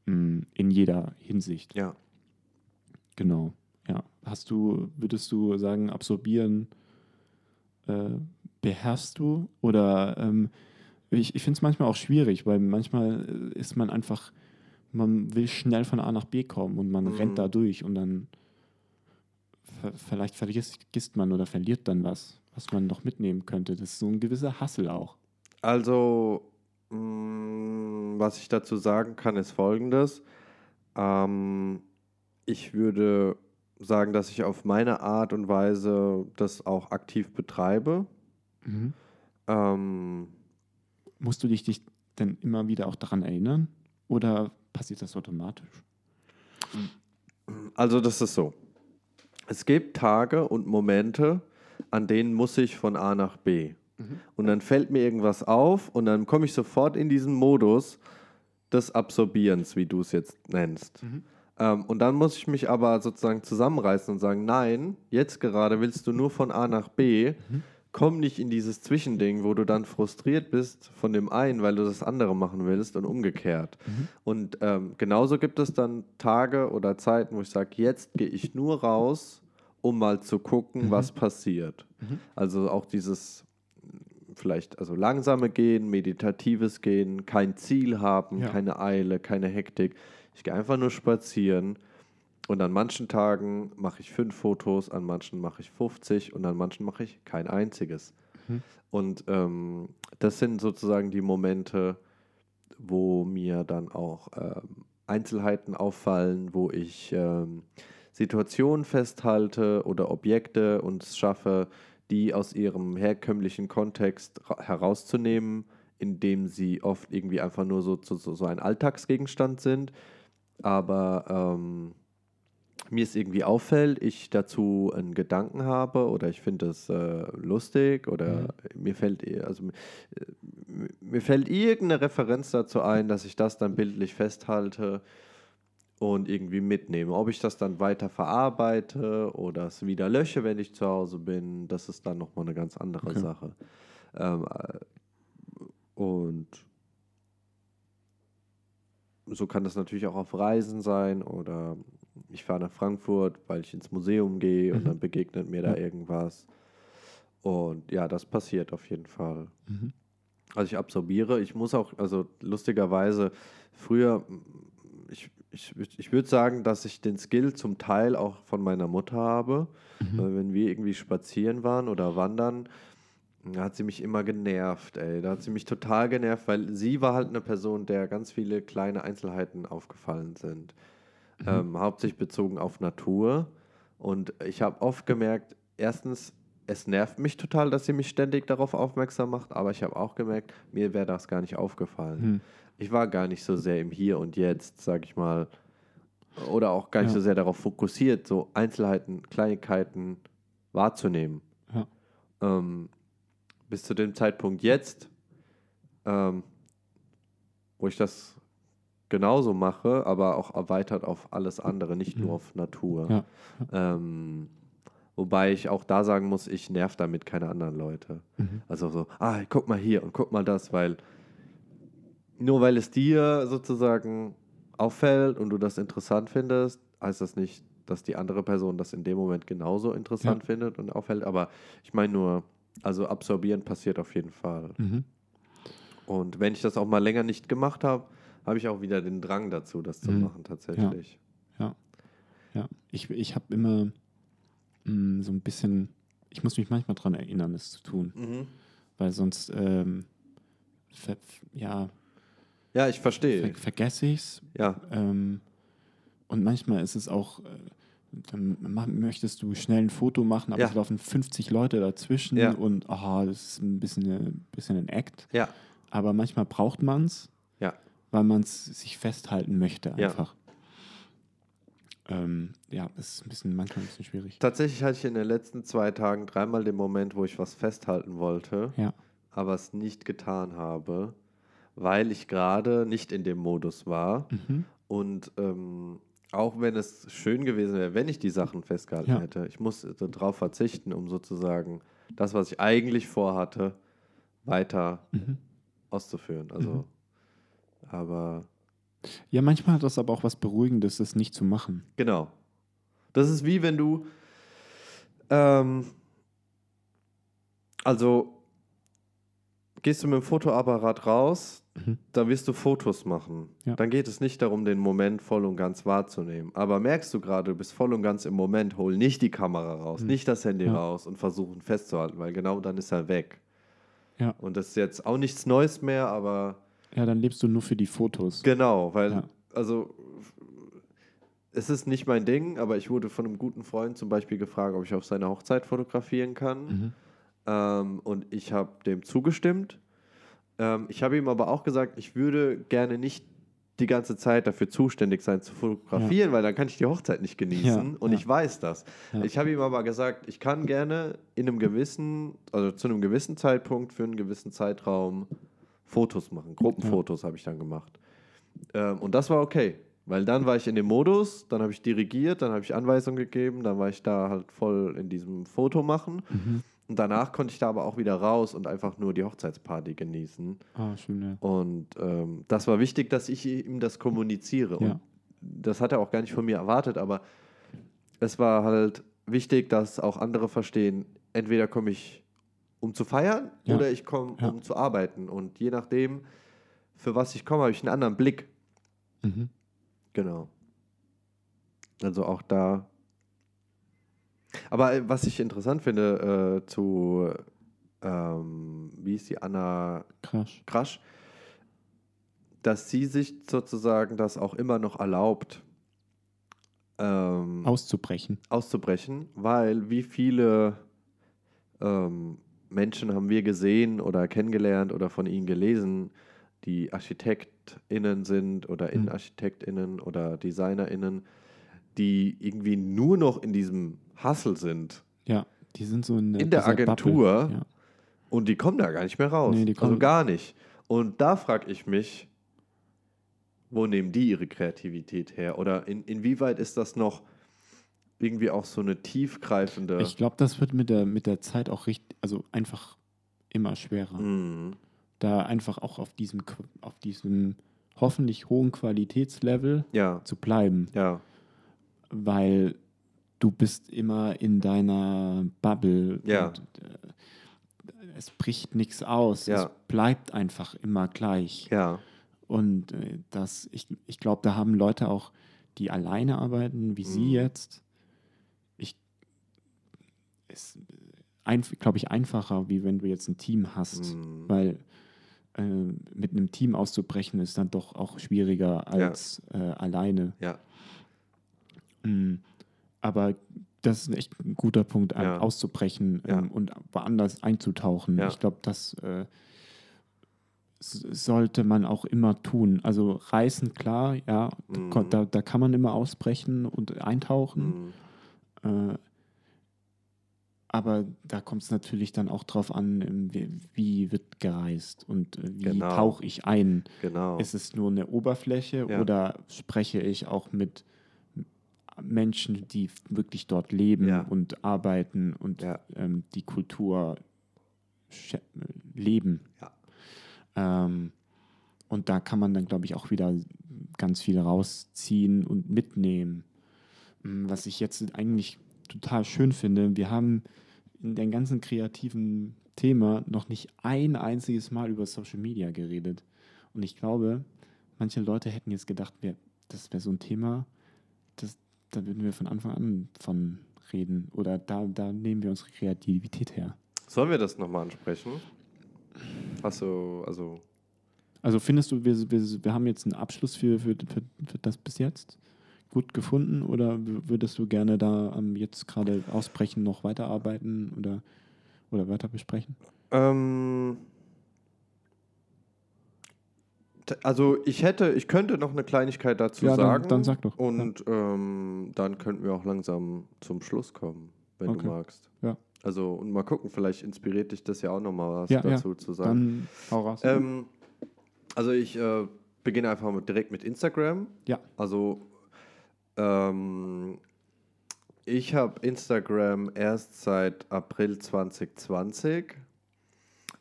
ähm, in jeder Hinsicht. Ja. Genau. Ja. Hast du, würdest du sagen, absorbieren äh, beherrschst du? Oder ähm, ich, ich finde es manchmal auch schwierig, weil manchmal äh, ist man einfach, man will schnell von A nach B kommen und man Mhm. rennt da durch und dann ver vielleicht vergisst, vergisst man oder verliert dann was, was man noch mitnehmen könnte. Das ist so ein gewisser Hassel auch. Also, mh, was ich dazu sagen kann, ist folgendes. Ähm, ich würde sagen, dass ich auf meine Art und Weise das auch aktiv betreibe. Ähm, Musst du dich, dich denn immer wieder auch daran erinnern? Oder passiert das automatisch? also, das ist so. Es gibt Tage und Momente, an denen muss ich von A nach B. Und dann fällt mir irgendwas auf und dann komme ich sofort in diesen Modus des Absorbierens, wie du es jetzt nennst. Ähm, und dann muss ich mich aber sozusagen zusammenreißen und sagen, nein, jetzt gerade willst du nur von A nach B. Komm nicht in dieses Zwischending, wo du dann frustriert bist von dem einen, weil du das andere machen willst und umgekehrt. Und ähm, genauso gibt es dann Tage oder Zeiten, wo ich sage, jetzt gehe ich nur raus, um mal zu gucken, was passiert. Also auch dieses vielleicht also langsame Gehen, meditatives Gehen, kein Ziel haben, Ja. keine Eile, keine Hektik. Ich gehe einfach nur spazieren und an manchen Tagen mache ich fünf Fotos, an manchen mache ich 50 und an manchen mache ich kein einziges. Mhm. Und ähm, das sind sozusagen die Momente, wo mir dann auch ähm, Einzelheiten auffallen, wo ich ähm, Situationen festhalte oder Objekte und es schaffe, die aus ihrem herkömmlichen Kontext ra- herauszunehmen, indem sie oft irgendwie einfach nur so, so, so ein Alltagsgegenstand sind. Aber ähm, mir es irgendwie auffällt, ich dazu einen Gedanken habe oder ich finde es äh, lustig oder mir fällt eh- also mir fällt irgendeine Referenz dazu ein, dass ich das dann bildlich festhalte und irgendwie mitnehme. Ob ich das dann weiter verarbeite oder es wieder lösche, wenn ich zu Hause bin, das ist dann nochmal eine ganz andere Okay. Sache. Ähm, äh, und so kann das natürlich auch auf Reisen sein oder ich fahre nach Frankfurt, weil ich ins Museum gehe und Mhm. dann begegnet mir da irgendwas. Und ja, das passiert auf jeden Fall. Mhm. Also ich absorbiere. Ich muss auch, also lustigerweise, früher, ich, ich, ich würde sagen, dass ich den Skill zum Teil auch von meiner Mutter habe. Mhm. Weil wenn wir irgendwie spazieren waren oder wandern, da hat sie mich immer genervt, ey. Da hat sie mich total genervt, weil sie war halt eine Person, der ganz viele kleine Einzelheiten aufgefallen sind. Ähm, hauptsächlich bezogen auf Natur. Und ich habe oft gemerkt, erstens, es nervt mich total, dass sie mich ständig darauf aufmerksam macht, aber ich habe auch gemerkt, mir wäre das gar nicht aufgefallen. Mhm. Ich war gar nicht so sehr im Hier und Jetzt, sag ich mal. Oder auch gar nicht Ja. so sehr darauf fokussiert, so Einzelheiten, Kleinigkeiten wahrzunehmen. Ja. Ähm, bis zu dem Zeitpunkt jetzt, ähm, wo ich das genauso mache, aber auch erweitert auf alles andere, nicht Mhm. nur auf Natur. Ja. Ähm, wobei ich auch da sagen muss, ich nerv damit keine anderen Leute. Mhm. Also so, ah, guck mal hier und guck mal das, weil nur weil es dir sozusagen auffällt und du das interessant findest, heißt das nicht, dass die andere Person das in dem Moment genauso interessant Ja. findet und auffällt. Aber ich meine nur, also absorbieren passiert auf jeden Fall. Mhm. Und wenn ich das auch mal länger nicht gemacht habe, habe ich auch wieder den Drang dazu, das zu Mhm. machen tatsächlich. Ja, ich, ich habe immer mh, so ein bisschen, ich muss mich manchmal daran erinnern, es zu tun, Mhm. weil sonst, ähm, ja, Ja, ich verstehe. ver, vergesse ich es. Ja, Ähm, und manchmal ist es auch, äh, dann mach, möchtest du schnell ein Foto machen, aber Ja. es laufen 50 Leute dazwischen Ja. und aha, das ist ein bisschen, ein bisschen ein Act. ja, Aber manchmal braucht man es, ja. weil man es sich festhalten möchte Ja. einfach. Ähm, ja, es ist ein bisschen, manchmal ein bisschen schwierig. Tatsächlich hatte ich in den letzten zwei Tagen dreimal den Moment, wo ich was festhalten wollte, aber es nicht getan habe, weil ich gerade nicht in dem Modus war. Mhm. Und ähm, auch wenn es schön gewesen wäre, wenn ich die Sachen festgehalten Ja. hätte, ich muss darauf verzichten, um sozusagen das, was ich eigentlich vorhatte, weiter Mhm. auszuführen. Also, aber Ja, manchmal hat das aber auch was Beruhigendes, das nicht zu machen. Genau. Das ist wie wenn du, ähm, also gehst du mit dem Fotoapparat raus, Mhm. da wirst du Fotos machen. Ja. Dann geht es nicht darum, den Moment voll und ganz wahrzunehmen. Aber merkst du gerade, du bist voll und ganz im Moment, hol nicht die Kamera raus, nicht das Handy Ja. raus und versuchen festzuhalten, weil genau dann ist er weg. Ja. Und das ist jetzt auch nichts Neues mehr, aber Ja, dann lebst du nur für die Fotos. Genau, weil, Ja. also, es ist nicht mein Ding, aber ich wurde von einem guten Freund zum Beispiel gefragt, ob ich auf seiner Hochzeit fotografieren kann. Mhm. Ähm, und ich habe dem zugestimmt. Ähm, ich habe ihm aber auch gesagt, ich würde gerne nicht die ganze Zeit dafür zuständig sein zu fotografieren, weil dann kann ich die Hochzeit nicht genießen Ja, und ja. ich weiß das. Ja. Ich habe ihm aber gesagt, ich kann gerne in einem gewissen, also zu einem gewissen Zeitpunkt für einen gewissen Zeitraum Fotos machen. Gruppenfotos habe ich dann gemacht. Ähm, und das war okay, weil dann war ich in dem Modus, dann habe ich dirigiert, dann habe ich Anweisungen gegeben, dann war ich da halt voll in diesem Foto machen. Mhm. Und danach konnte ich da aber auch wieder raus und einfach nur die Hochzeitsparty genießen. Ah, schön, ja. Und ähm, das war wichtig, dass ich ihm das kommuniziere. Ja. Und das hat er auch gar nicht von mir erwartet, aber es war halt wichtig, dass auch andere verstehen, entweder komme ich, um zu feiern, Ja. oder ich komme, Ja. um zu arbeiten. Und je nachdem, für was ich komme, habe ich einen anderen Blick. Mhm. Genau. Also auch da. Aber äh, was ich interessant finde, äh, zu ähm, wie ist die Anna Krasch. Krasch, dass sie sich sozusagen das auch immer noch erlaubt, ähm, Auszubrechen. auszubrechen, weil wie viele ähm, Menschen haben wir gesehen oder kennengelernt oder von ihnen gelesen, die ArchitektInnen sind oder Mhm. InnenarchitektInnen oder DesignerInnen, die irgendwie nur noch in diesem Hustle sind Ja, die sind so in, In der Agentur? Ja. und die kommen da gar nicht mehr raus. Nee, die also kommen- gar nicht. Und da frage ich mich, wo nehmen die ihre Kreativität her? Oder in, inwieweit ist das noch irgendwie auch so eine tiefgreifende. Ich glaube, das wird mit der, mit der Zeit auch richtig, also einfach immer schwerer. Mhm. Da einfach auch auf diesem, auf diesem hoffentlich hohen Qualitätslevel Ja, zu bleiben, ja, weil du bist immer in deiner Bubble Ja. und äh, es bricht nichts aus. Ja. Es bleibt einfach immer gleich. ja, Und äh, das, ich, ich glaube, da haben Leute auch, die alleine arbeiten, wie Sie Mhm. jetzt, ich, ist, glaube ich, einfacher, wie wenn du jetzt ein Team hast. Mhm. Weil äh, mit einem Team auszubrechen ist dann doch auch schwieriger als äh, alleine. ja, Mm, Aber das ist echt ein guter Punkt, Ja. auszubrechen Ja. ähm, und woanders einzutauchen. Ja. Ich glaube, das äh, sollte man auch immer tun. Also reisen, klar, ja, da Mhm. da, da kann man immer ausbrechen und eintauchen. Mhm. Äh, aber da kommt es natürlich dann auch drauf an, ähm, wie, wird gereist und äh, wie Genau. tauche ich ein. genau. Ist es nur eine Oberfläche oder spreche ich auch mit Menschen, die wirklich dort leben Ja. und arbeiten und Ja. ähm, die Kultur leben? Ja. Ähm, und da kann man dann, glaube ich, auch wieder ganz viel rausziehen und mitnehmen. Mm, Was ich jetzt eigentlich total schön finde, wir haben in dem ganzen kreativen Thema noch nicht ein einziges Mal über Social Media geredet. Und ich glaube, manche Leute hätten jetzt gedacht, wir, das wäre so ein Thema, das, da würden wir von Anfang an von reden. Oder da, da nehmen wir unsere Kreativität her. Sollen wir das nochmal ansprechen? Achso, also. Also findest du, wir, wir, wir haben jetzt einen Abschluss für, für, für, für das bis jetzt gut gefunden oder würdest du gerne da ähm, jetzt gerade ausbrechen, noch weiterarbeiten oder, oder weiter besprechen? Ähm, also ich hätte, ich könnte noch eine Kleinigkeit dazu Ja, dann- sagen. dann sag doch. Und ähm, dann könnten wir auch langsam zum Schluss kommen, wenn Okay. du magst. Ja. Also und mal gucken, vielleicht inspiriert dich das ja auch nochmal was Ja, ja. dazu zu sagen. Dann hau raus. Ähm, also ich äh, beginne einfach mit, direkt mit Instagram. ja, Also ähm, ich habe Instagram erst seit April 2020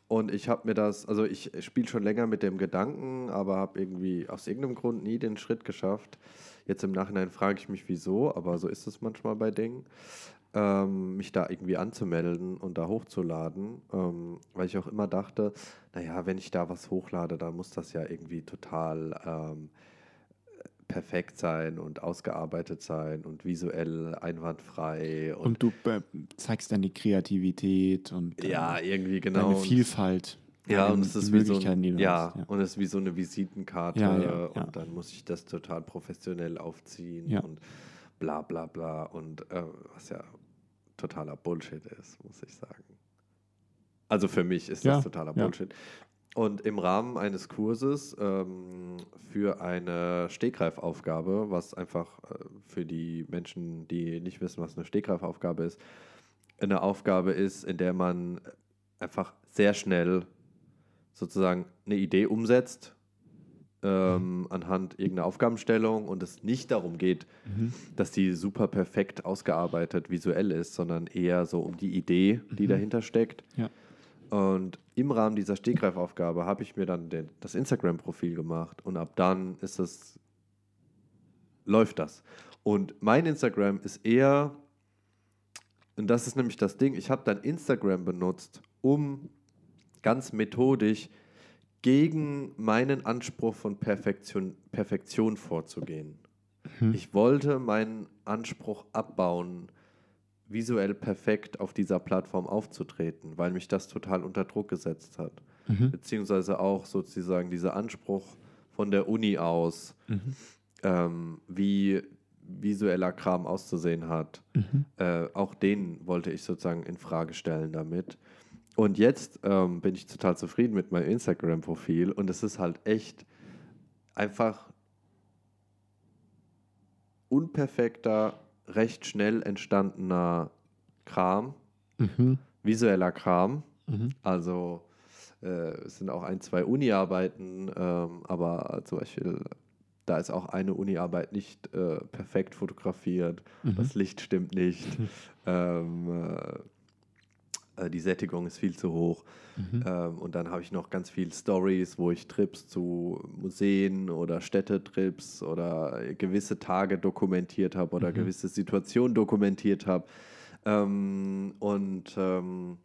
und ich habe mir das, also ich spiele schon länger mit dem Gedanken, aber habe irgendwie aus irgendeinem Grund nie den Schritt geschafft. Jetzt im Nachhinein frage ich mich wieso, aber so ist es manchmal bei Dingen, ähm, mich da irgendwie anzumelden und da hochzuladen, ähm, weil ich auch immer dachte, naja, wenn ich da was hochlade, dann muss das ja irgendwie total ähm, perfekt sein und ausgearbeitet sein und visuell einwandfrei und, und du zeigst dann die Kreativität und äh, ja, irgendwie genau. deine Vielfalt. Ja, und es ist wie so ein, ja, und es ist wie so eine Visitenkarte Ja, ja, und dann muss ich das total professionell aufziehen und bla bla bla und äh, was ja totaler Bullshit ist, muss ich sagen. Also für mich ist das totaler. Bullshit. Und im Rahmen eines Kurses ähm, für eine Stegreifaufgabe, was einfach äh, für die Menschen, die nicht wissen, was eine Stegreifaufgabe ist, eine Aufgabe ist, in der man einfach sehr schnell sozusagen eine Idee umsetzt ähm, anhand irgendeiner Aufgabenstellung und es nicht darum geht, Mhm. dass die super perfekt ausgearbeitet visuell ist, sondern eher so um die Idee, die Mhm. dahinter steckt. Ja. Und im Rahmen dieser Stegreifaufgabe habe ich mir dann den, das Instagram-Profil gemacht und ab dann ist es, läuft das. Und mein Instagram ist eher, und das ist nämlich das Ding, ich habe dann Instagram benutzt, um ganz methodisch gegen meinen Anspruch von Perfektion, Perfektion vorzugehen. Mhm. Ich wollte meinen Anspruch abbauen, visuell perfekt auf dieser Plattform aufzutreten, weil mich das total unter Druck gesetzt hat. Mhm. Beziehungsweise auch sozusagen dieser Anspruch von der Uni aus, Mhm. ähm, wie visueller Kram auszusehen hat. Mhm. Äh, auch den wollte ich sozusagen in Frage stellen damit. Und jetzt ähm, bin ich total zufrieden mit meinem Instagram-Profil und es ist halt echt einfach unperfekter, recht schnell entstandener Kram, Mhm. visueller Kram. Mhm. Also äh, es sind auch ein, zwei Uni-Arbeiten, ähm, aber zum Beispiel da ist auch eine Uni-Arbeit nicht äh, perfekt fotografiert. Mhm. Das Licht stimmt nicht. ähm, äh, äh, die Sättigung ist viel zu hoch. Mhm. Ähm, und dann habe ich noch ganz viele Stories, wo ich Trips zu Museen oder Städtetrips oder gewisse Tage dokumentiert habe oder Mhm. gewisse Situationen dokumentiert habe. Ähm, und ähm,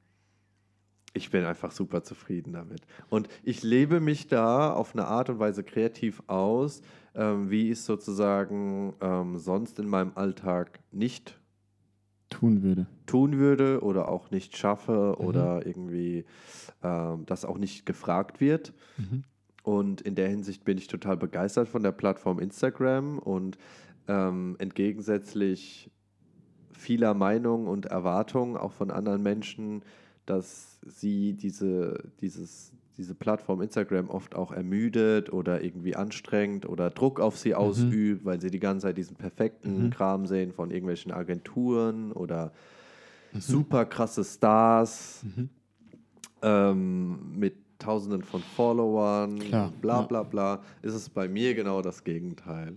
ich bin einfach super zufrieden damit. Und ich lebe mich da auf eine Art und Weise kreativ aus, ähm, wie ich es sozusagen ähm, sonst in meinem Alltag nicht Tun würde. tun würde oder auch nicht schaffe Mhm. oder irgendwie ähm, das auch nicht gefragt wird. Mhm. Und in der Hinsicht bin ich total begeistert von der Plattform Instagram und ähm, entgegensätzlich vieler Meinungen und Erwartungen auch von anderen Menschen, dass sie diese, dieses, diese Plattform Instagram oft auch ermüdet oder irgendwie anstrengt oder Druck auf sie ausübt, weil sie die ganze Zeit diesen perfekten Mhm. Kram sehen von irgendwelchen Agenturen oder super krasse Stars Mhm. ähm, mit Tausenden von Followern, Klar, bla bla bla, ist es bei mir genau das Gegenteil.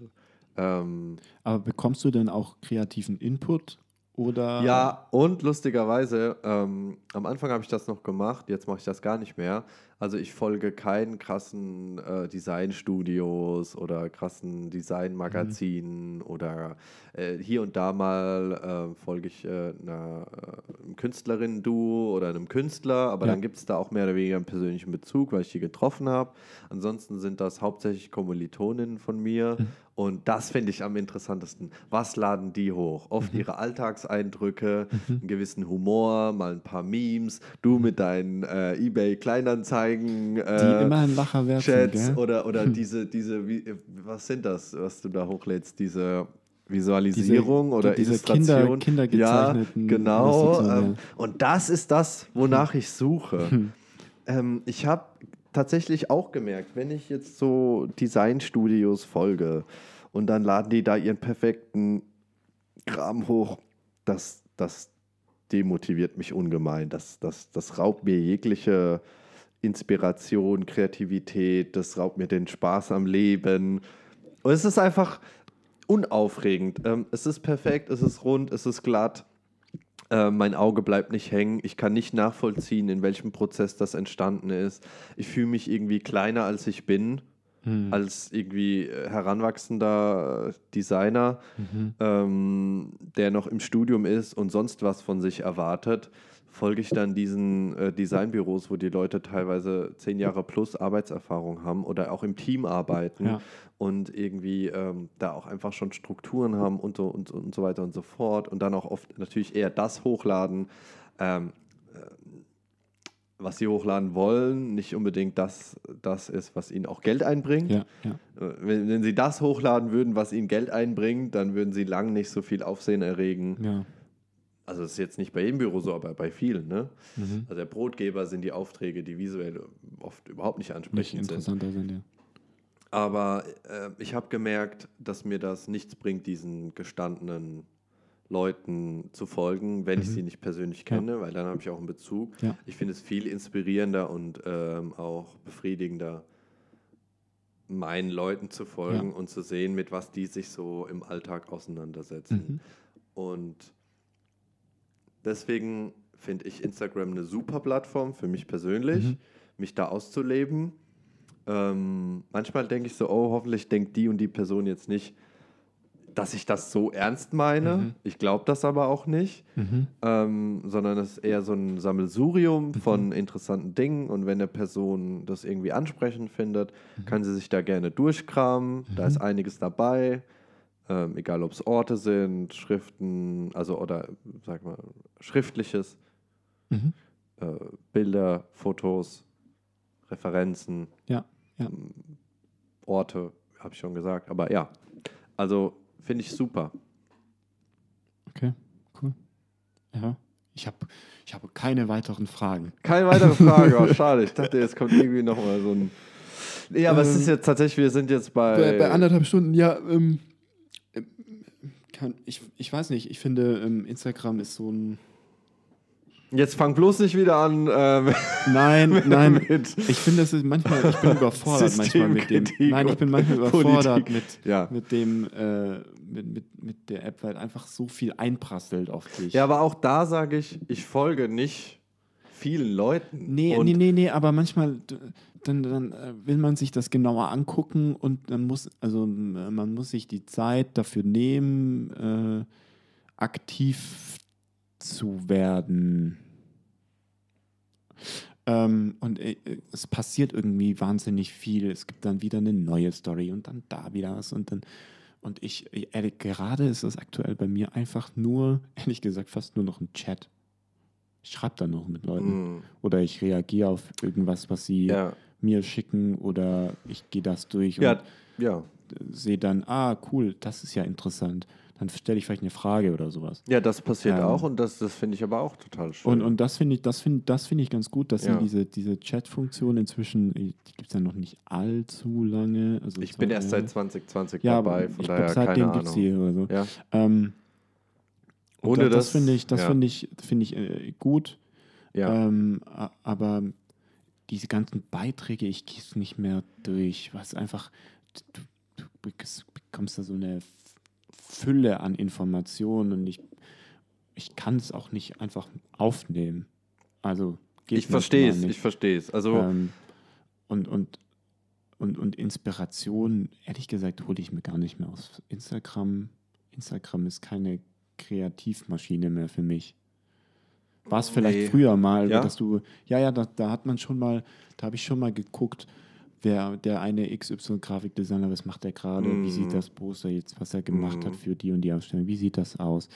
Ähm, Aber bekommst du denn auch kreativen Input? Oder? ja, und lustigerweise, ähm, am Anfang habe ich das noch gemacht, jetzt mache ich das gar nicht mehr. Also ich folge keinen krassen äh, Designstudios oder krassen Designmagazinen oder äh, hier und da mal äh, folge ich äh, einer äh, einem Künstlerinnen-Duo oder einem Künstler, aber Ja. dann gibt es da auch mehr oder weniger einen persönlichen Bezug, weil ich die getroffen habe. Ansonsten sind das hauptsächlich Kommilitoninnen von mir und das finde ich am interessantesten. Was laden die hoch? Oft ihre Alltagseindrücke, einen gewissen Humor, mal ein paar Memes, du mit deinen äh, eBay-Kleinanzeigen. Die Äh, immer ein Lacher wert Chats gell? oder, oder diese, diese, wie, was sind das, was du da hochlädst? Diese Visualisierung Diese- oder diese Illustration? Kinder- ja, kindergezeichneten genau. Ähm, und das ist das, wonach ich suche. ähm, ich habe tatsächlich auch gemerkt, wenn ich jetzt so Designstudios folge und dann laden die da ihren perfekten Kram hoch, das, das demotiviert mich ungemein. Das, das, das raubt mir jegliche Inspiration, Kreativität, das raubt mir den Spaß am Leben. Und es ist einfach unaufregend. Ähm, es ist perfekt, es ist rund, es ist glatt. Äh, mein Auge bleibt nicht hängen. Ich kann nicht nachvollziehen, in welchem Prozess das entstanden ist. Ich fühle mich irgendwie kleiner, als ich bin, Hm. als irgendwie äh, heranwachsender äh, Designer, ähm, der noch im Studium ist und sonst was von sich erwartet. Folge ich dann diesen äh, Designbüros, wo die Leute teilweise zehn Jahre plus Arbeitserfahrung haben oder auch im Team arbeiten Ja. und irgendwie ähm, da auch einfach schon Strukturen haben und so, und, und so weiter und so fort und dann auch oft natürlich eher das hochladen, ähm, äh, was sie hochladen wollen, nicht unbedingt das, das ist, was ihnen auch Geld einbringt. Ja, ja. Äh, Wenn, wenn sie das hochladen würden, was ihnen Geld einbringt, dann würden sie lang nicht so viel Aufsehen erregen. Ja. Also das ist jetzt nicht bei jedem Büro so, aber bei vielen. Ne? Mhm. Also der Brotgeber sind die Aufträge, die visuell oft überhaupt nicht Nicht ansprechend sind. interessanter sind, ja. Aber äh, ich habe gemerkt, dass mir das nichts bringt, diesen gestandenen Leuten zu folgen, wenn ich Mhm. sie nicht persönlich Ja. kenne, weil dann habe ich auch einen Bezug. Ja. Ich finde es viel inspirierender und ähm, auch befriedigender, meinen Leuten zu folgen Ja. und zu sehen, mit was die sich so im Alltag auseinandersetzen. Mhm. Und deswegen finde ich Instagram eine super Plattform für mich persönlich, Mhm. mich da auszuleben. Ähm, manchmal denke ich so, oh, hoffentlich denkt die und die Person jetzt nicht, dass ich das so ernst meine. Mhm. Ich glaube das aber auch nicht, Mhm. ähm, sondern es ist eher so ein Sammelsurium von interessanten Dingen und wenn eine Person das irgendwie ansprechend findet, kann sie sich da gerne durchkramen. Da ist einiges dabei. Ähm, egal ob es Orte sind, Schriften, also oder sag mal, Schriftliches, Mhm. äh, Bilder, Fotos, Referenzen, Ja, ja. ähm, Orte, habe ich schon gesagt. Aber ja, also finde ich super. Okay, cool. Ja. Ich habe ich habe keine weiteren Fragen. Keine weitere Frage, oh, schade. Ich dachte, jetzt kommt irgendwie nochmal so ein. Ja, aber es ist Ähm, jetzt tatsächlich, wir sind jetzt bei. Bei, bei anderthalb Stunden, ja, ähm, ähm, kann, ich, ich weiß nicht, ich finde, ähm, Instagram ist so ein. Jetzt fang bloß nicht wieder an. Ähm, Nein, nein. mit- Ich finde, es ist manchmal, ich bin überfordert manchmal mit dem. Nein, ich bin manchmal überfordert Politik. mit, Ja. mit dem, äh, mit, mit, mit der App, weil einfach so viel einprasselt auf dich. ja, aber auch da sage ich, ich folge nicht vielen Leuten. Nee, nee, nee, nee, aber manchmal dann, dann äh, will man sich das genauer angucken und dann muss, also m- man muss sich die Zeit dafür nehmen, äh, aktiv zu werden. Ähm, und äh, äh, es passiert irgendwie wahnsinnig viel. Es gibt dann wieder eine neue Story und dann da wieder was und dann und ich, ich ehrlich, gerade ist es aktuell bei mir einfach nur, ehrlich gesagt, fast nur noch ein Chat. Ich schreibe dann noch mit Leuten. Mm, Oder ich reagiere auf irgendwas, was sie ja, mir schicken oder ich gehe das durch ja, ja. und sehe dann, ah, cool, das ist ja interessant. Dann stelle ich vielleicht eine Frage oder sowas. Ja, das passiert Ähm, auch und das, das finde ich aber auch total schön. Und, und das finde ich, das finde das finde ich ganz gut, dass Ja. diese, diese Chat-Funktion inzwischen, die gibt es ja noch nicht allzu lange. Also ich bin erst seit 2020 Ja, dabei, von ich daher glaube, seitdem keine gibt es Ahnung. sie oder so. Ja, Ähm, und Ohne das, das- finde ich, das ja. finde ich, finde ich äh, gut. ja. Ähm, aber diese ganzen Beiträge, ich gehe es nicht mehr durch, was einfach, du, du bek- bekommst da so eine Fülle an Informationen und ich, ich kann es auch nicht einfach aufnehmen. Also geht ich verstehe es, ich verstehe es. Also, ähm, und, und, und, und Inspiration, ehrlich gesagt, hole ich mir gar nicht mehr aus Instagram. Instagram ist keine Kreativmaschine mehr für mich. War es vielleicht Nee. früher mal, Ja? dass du, ja, ja, da, da hat man schon mal, da habe ich schon mal geguckt, wer der eine XY-Grafikdesigner, was macht der gerade, wie sieht Mhm. das Poster jetzt, was er gemacht Mhm. hat für die und die Ausstellung, wie sieht das aus?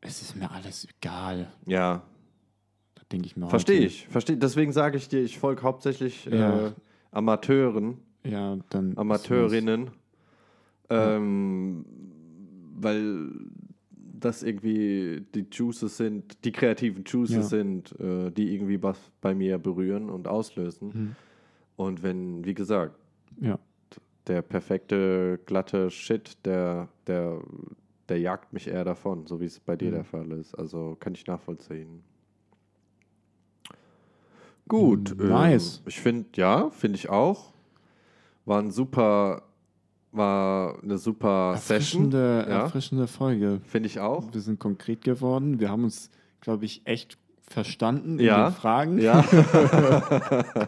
Es ist mir alles egal. ja, Da denke ich mir verstehe ich. Versteh, deswegen sage ich dir, ich folge hauptsächlich Ja. äh, Amateuren, Ja, dann. Amateurinnen, ähm, weil das irgendwie die Juices sind, die kreativen Juices Ja. sind, äh, die irgendwie was bei mir berühren und auslösen. Hm. Und wenn, wie gesagt. Ja. der perfekte, glatte Shit, der, der, der jagt mich eher davon, so wie es bei dir Mhm. der Fall ist. Also kann ich nachvollziehen. Gut. Nice. Ähm, ich finde, ja, finde ich auch. War ein super, war eine super Session. Erfrischende, Ja. erfrischende Folge. Finde ich auch. Wir sind konkret geworden. Wir haben uns, glaube ich, echt verstanden Ja. in den Fragen. Ja.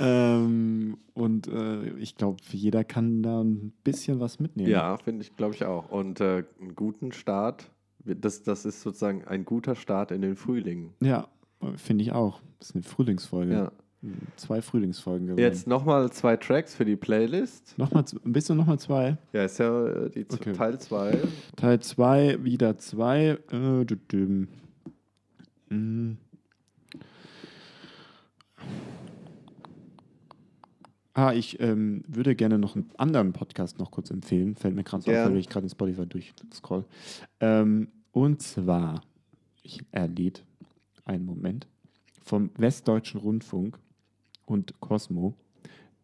ähm, und äh, ich glaube, jeder kann da ein bisschen was mitnehmen. ja, finde ich, glaube ich auch. Und äh, einen guten Start. Das, das ist sozusagen ein guter Start in den Frühling. Ja, finde ich auch. Das ist eine Frühlingsfolge. Ja. Zwei Frühlingsfolgen geworden. Jetzt nochmal zwei Tracks für die Playlist. Nochmal, bist du nochmal zwei? Ja, ist ja äh, die Okay. Teil 2. Teil 2, wieder 2. Äh, dü-. Mm. Ah, ich ähm, würde gerne noch einen anderen Podcast noch kurz empfehlen. Fällt mir gerade so auf, weil ich gerade in Spotify durchscroll. Ähm, und zwar, ich erlied einen Moment, vom Westdeutschen Rundfunk und Cosmo.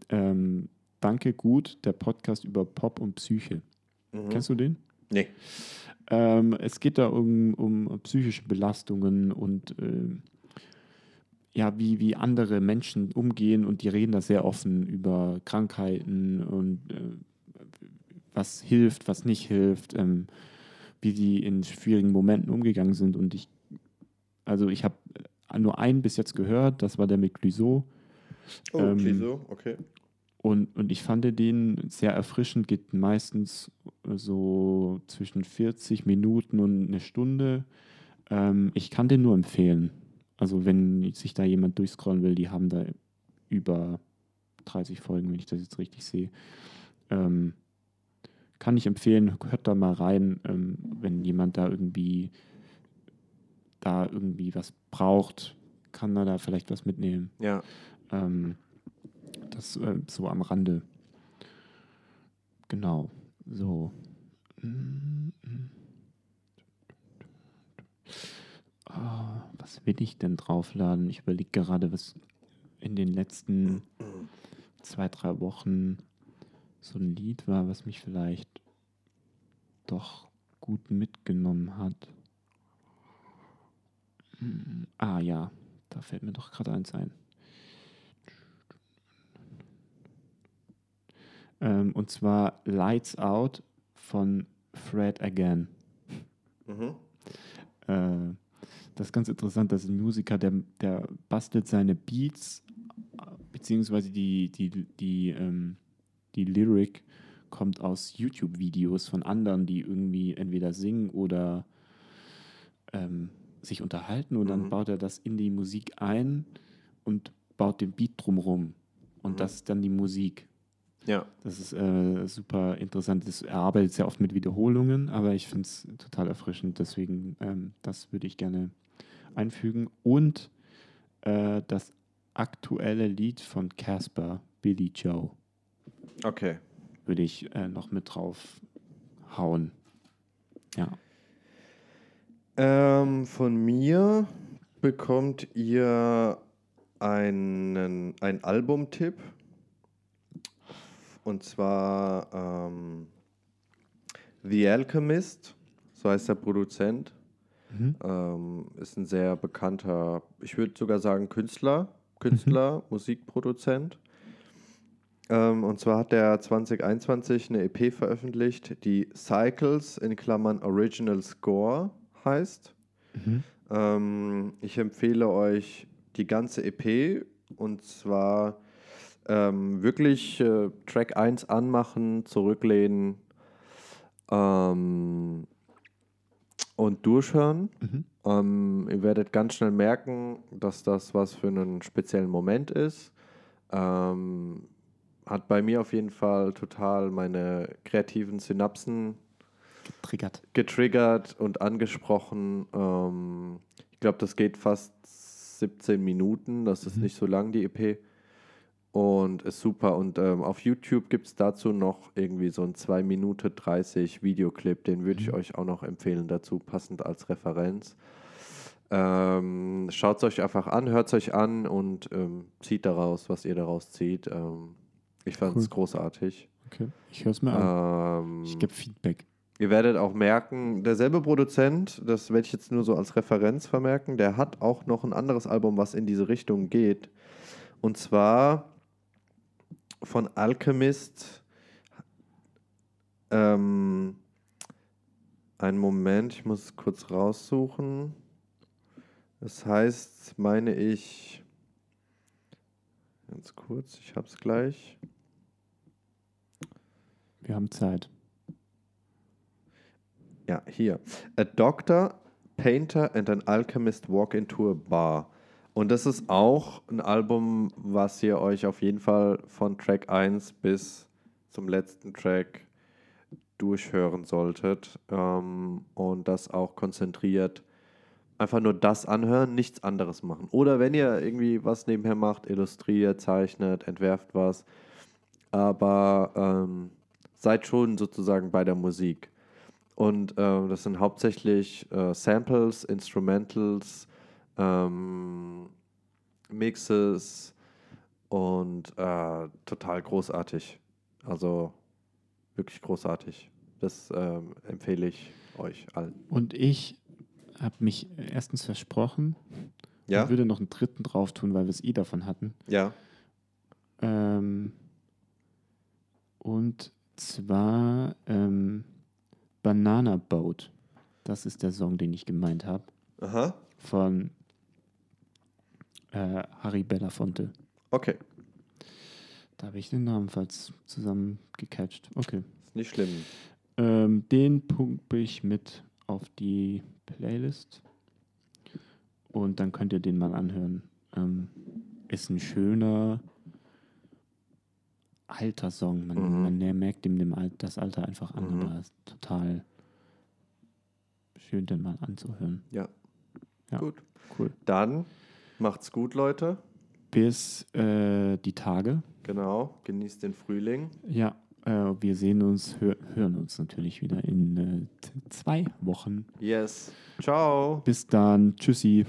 Ähm, Danke gut, der Podcast über Pop und Psyche. Mhm. Kennst du den? Nee. Ähm, es geht da um, um psychische Belastungen und ähm, ja, wie, wie andere Menschen umgehen und die reden da sehr offen über Krankheiten und äh, was hilft, was nicht hilft, ähm, wie die in schwierigen Momenten umgegangen sind. Und ich, also ich habe nur einen bis jetzt gehört, das war der mit Clouseau. Oh, Ähm, Clouseau, okay. Und, und ich fand den sehr erfrischend, geht meistens so zwischen 40 Minuten und eine Stunde. Ähm, ich kann den nur empfehlen. Also wenn sich da jemand durchscrollen will, die haben da über 30 Folgen, wenn ich das jetzt richtig sehe. Ähm, kann ich empfehlen, hört da mal rein, ähm, wenn jemand da irgendwie da irgendwie was braucht, kann er da vielleicht was mitnehmen. Ja. Ähm, das äh, so am Rande. Genau. So. Ah, was will ich denn draufladen? Ich überlege gerade, was in den letzten zwei, drei Wochen so ein Lied war, was mich vielleicht doch gut mitgenommen hat. Hm, Ah ja, da fällt mir doch gerade eins ein. Ähm, und zwar Lights Out von Fred Again. Mhm. Äh, das ist ganz interessant, dass ein Musiker, der, der bastelt seine Beats, beziehungsweise die, die, die, ähm, die Lyric kommt aus YouTube-Videos von anderen, die irgendwie entweder singen oder ähm, sich unterhalten und dann Mhm. baut er das in die Musik ein und baut den Beat drumrum. Und Mhm. das ist dann die Musik. Ja. Das ist äh, super interessant. Das, er arbeitet sehr oft mit Wiederholungen, aber ich finde es total erfrischend. Deswegen, ähm, das würde ich gerne einfügen. Und äh, das aktuelle Lied von Casper, Billy Joe, Okay. würde ich äh, noch mit drauf hauen. Ja. Ähm, von mir bekommt ihr einen, einen Albumtipp. Und zwar ähm, The Alchemist, so heißt der Produzent. Mhm. Ähm, ist ein sehr bekannter, ich würde sogar sagen Künstler, Künstler, Musikproduzent. Ähm, und zwar hat er 2021 eine EP veröffentlicht, die Cycles in Klammern Original Score heißt. Mhm. Ähm, ich empfehle euch die ganze EP und zwar ähm, wirklich äh, Track 1 anmachen, zurücklehnen ähm, und durchhören. Mhm. Ähm, ihr werdet ganz schnell merken, dass das was für einen speziellen Moment ist. Ähm, hat bei mir auf jeden Fall total meine kreativen Synapsen Triggert. getriggert und angesprochen. Ähm, ich glaube, das geht fast 17 Minuten. Das ist Mhm. nicht so lang, die EP. Und ist super. Und ähm, auf YouTube gibt es dazu noch irgendwie so ein 2 Minuten 30 Videoclip. Den würde ich Mhm. euch auch noch empfehlen dazu, passend als Referenz. Ähm, Schaut es euch einfach an, hört es euch an und ähm, zieht daraus, was ihr daraus zieht. Ähm, ich fand es Cool. großartig. Okay. Ich höre es mir an. Ähm, Ich gebe Feedback. Ihr werdet auch merken, derselbe Produzent, das werde ich jetzt nur so als Referenz vermerken, der hat auch noch ein anderes Album, was in diese Richtung geht. Und zwar von Alchemist. Ähm, einen Moment, ich muss es kurz raussuchen. Das heißt, meine ich, ganz kurz, ich hab's gleich. Wir haben Zeit. Ja, hier. A doctor, painter and an alchemist walk into a bar. Und das ist auch ein Album, was ihr euch auf jeden Fall von Track 1 bis zum letzten Track durchhören solltet. Ähm, und das auch konzentriert. Einfach nur das anhören, nichts anderes machen. Oder wenn ihr irgendwie was nebenher macht, illustriert, zeichnet, entwerft was. Aber ähm, seid schon sozusagen bei der Musik. Und ähm, das sind hauptsächlich äh, Samples, Instrumentals, ähm, Mixes und äh, total großartig. Also wirklich großartig. Das ähm, empfehle ich euch allen. Und ich habe mich erstens versprochen Ja? und würde noch einen dritten drauf tun, weil wir es eh davon hatten. Ja. Ähm, und zwar ähm, Banana Boat. Das ist der Song, den ich gemeint habe. Aha. Von äh, Harry Belafonte. Okay. Da habe ich den Namen falls zusammen gecatcht. Okay. Ist nicht schlimm. Ähm, den pumpe ich mit auf die Playlist. Und dann könnt ihr den mal anhören. Ähm, ist ein schöner, alter Song. Man, Mhm. man merkt ihm dem Al das Alter einfach an, Mhm. aber ist total schön, den mal anzuhören. Ja. Ja. Gut. Cool. Dann macht's gut, Leute. Bis äh, die Tage. Genau. Genießt den Frühling. Ja, äh, wir sehen uns, hör, hören uns natürlich wieder in äh, zwei Wochen. Yes. Ciao. Bis dann. Tschüssi.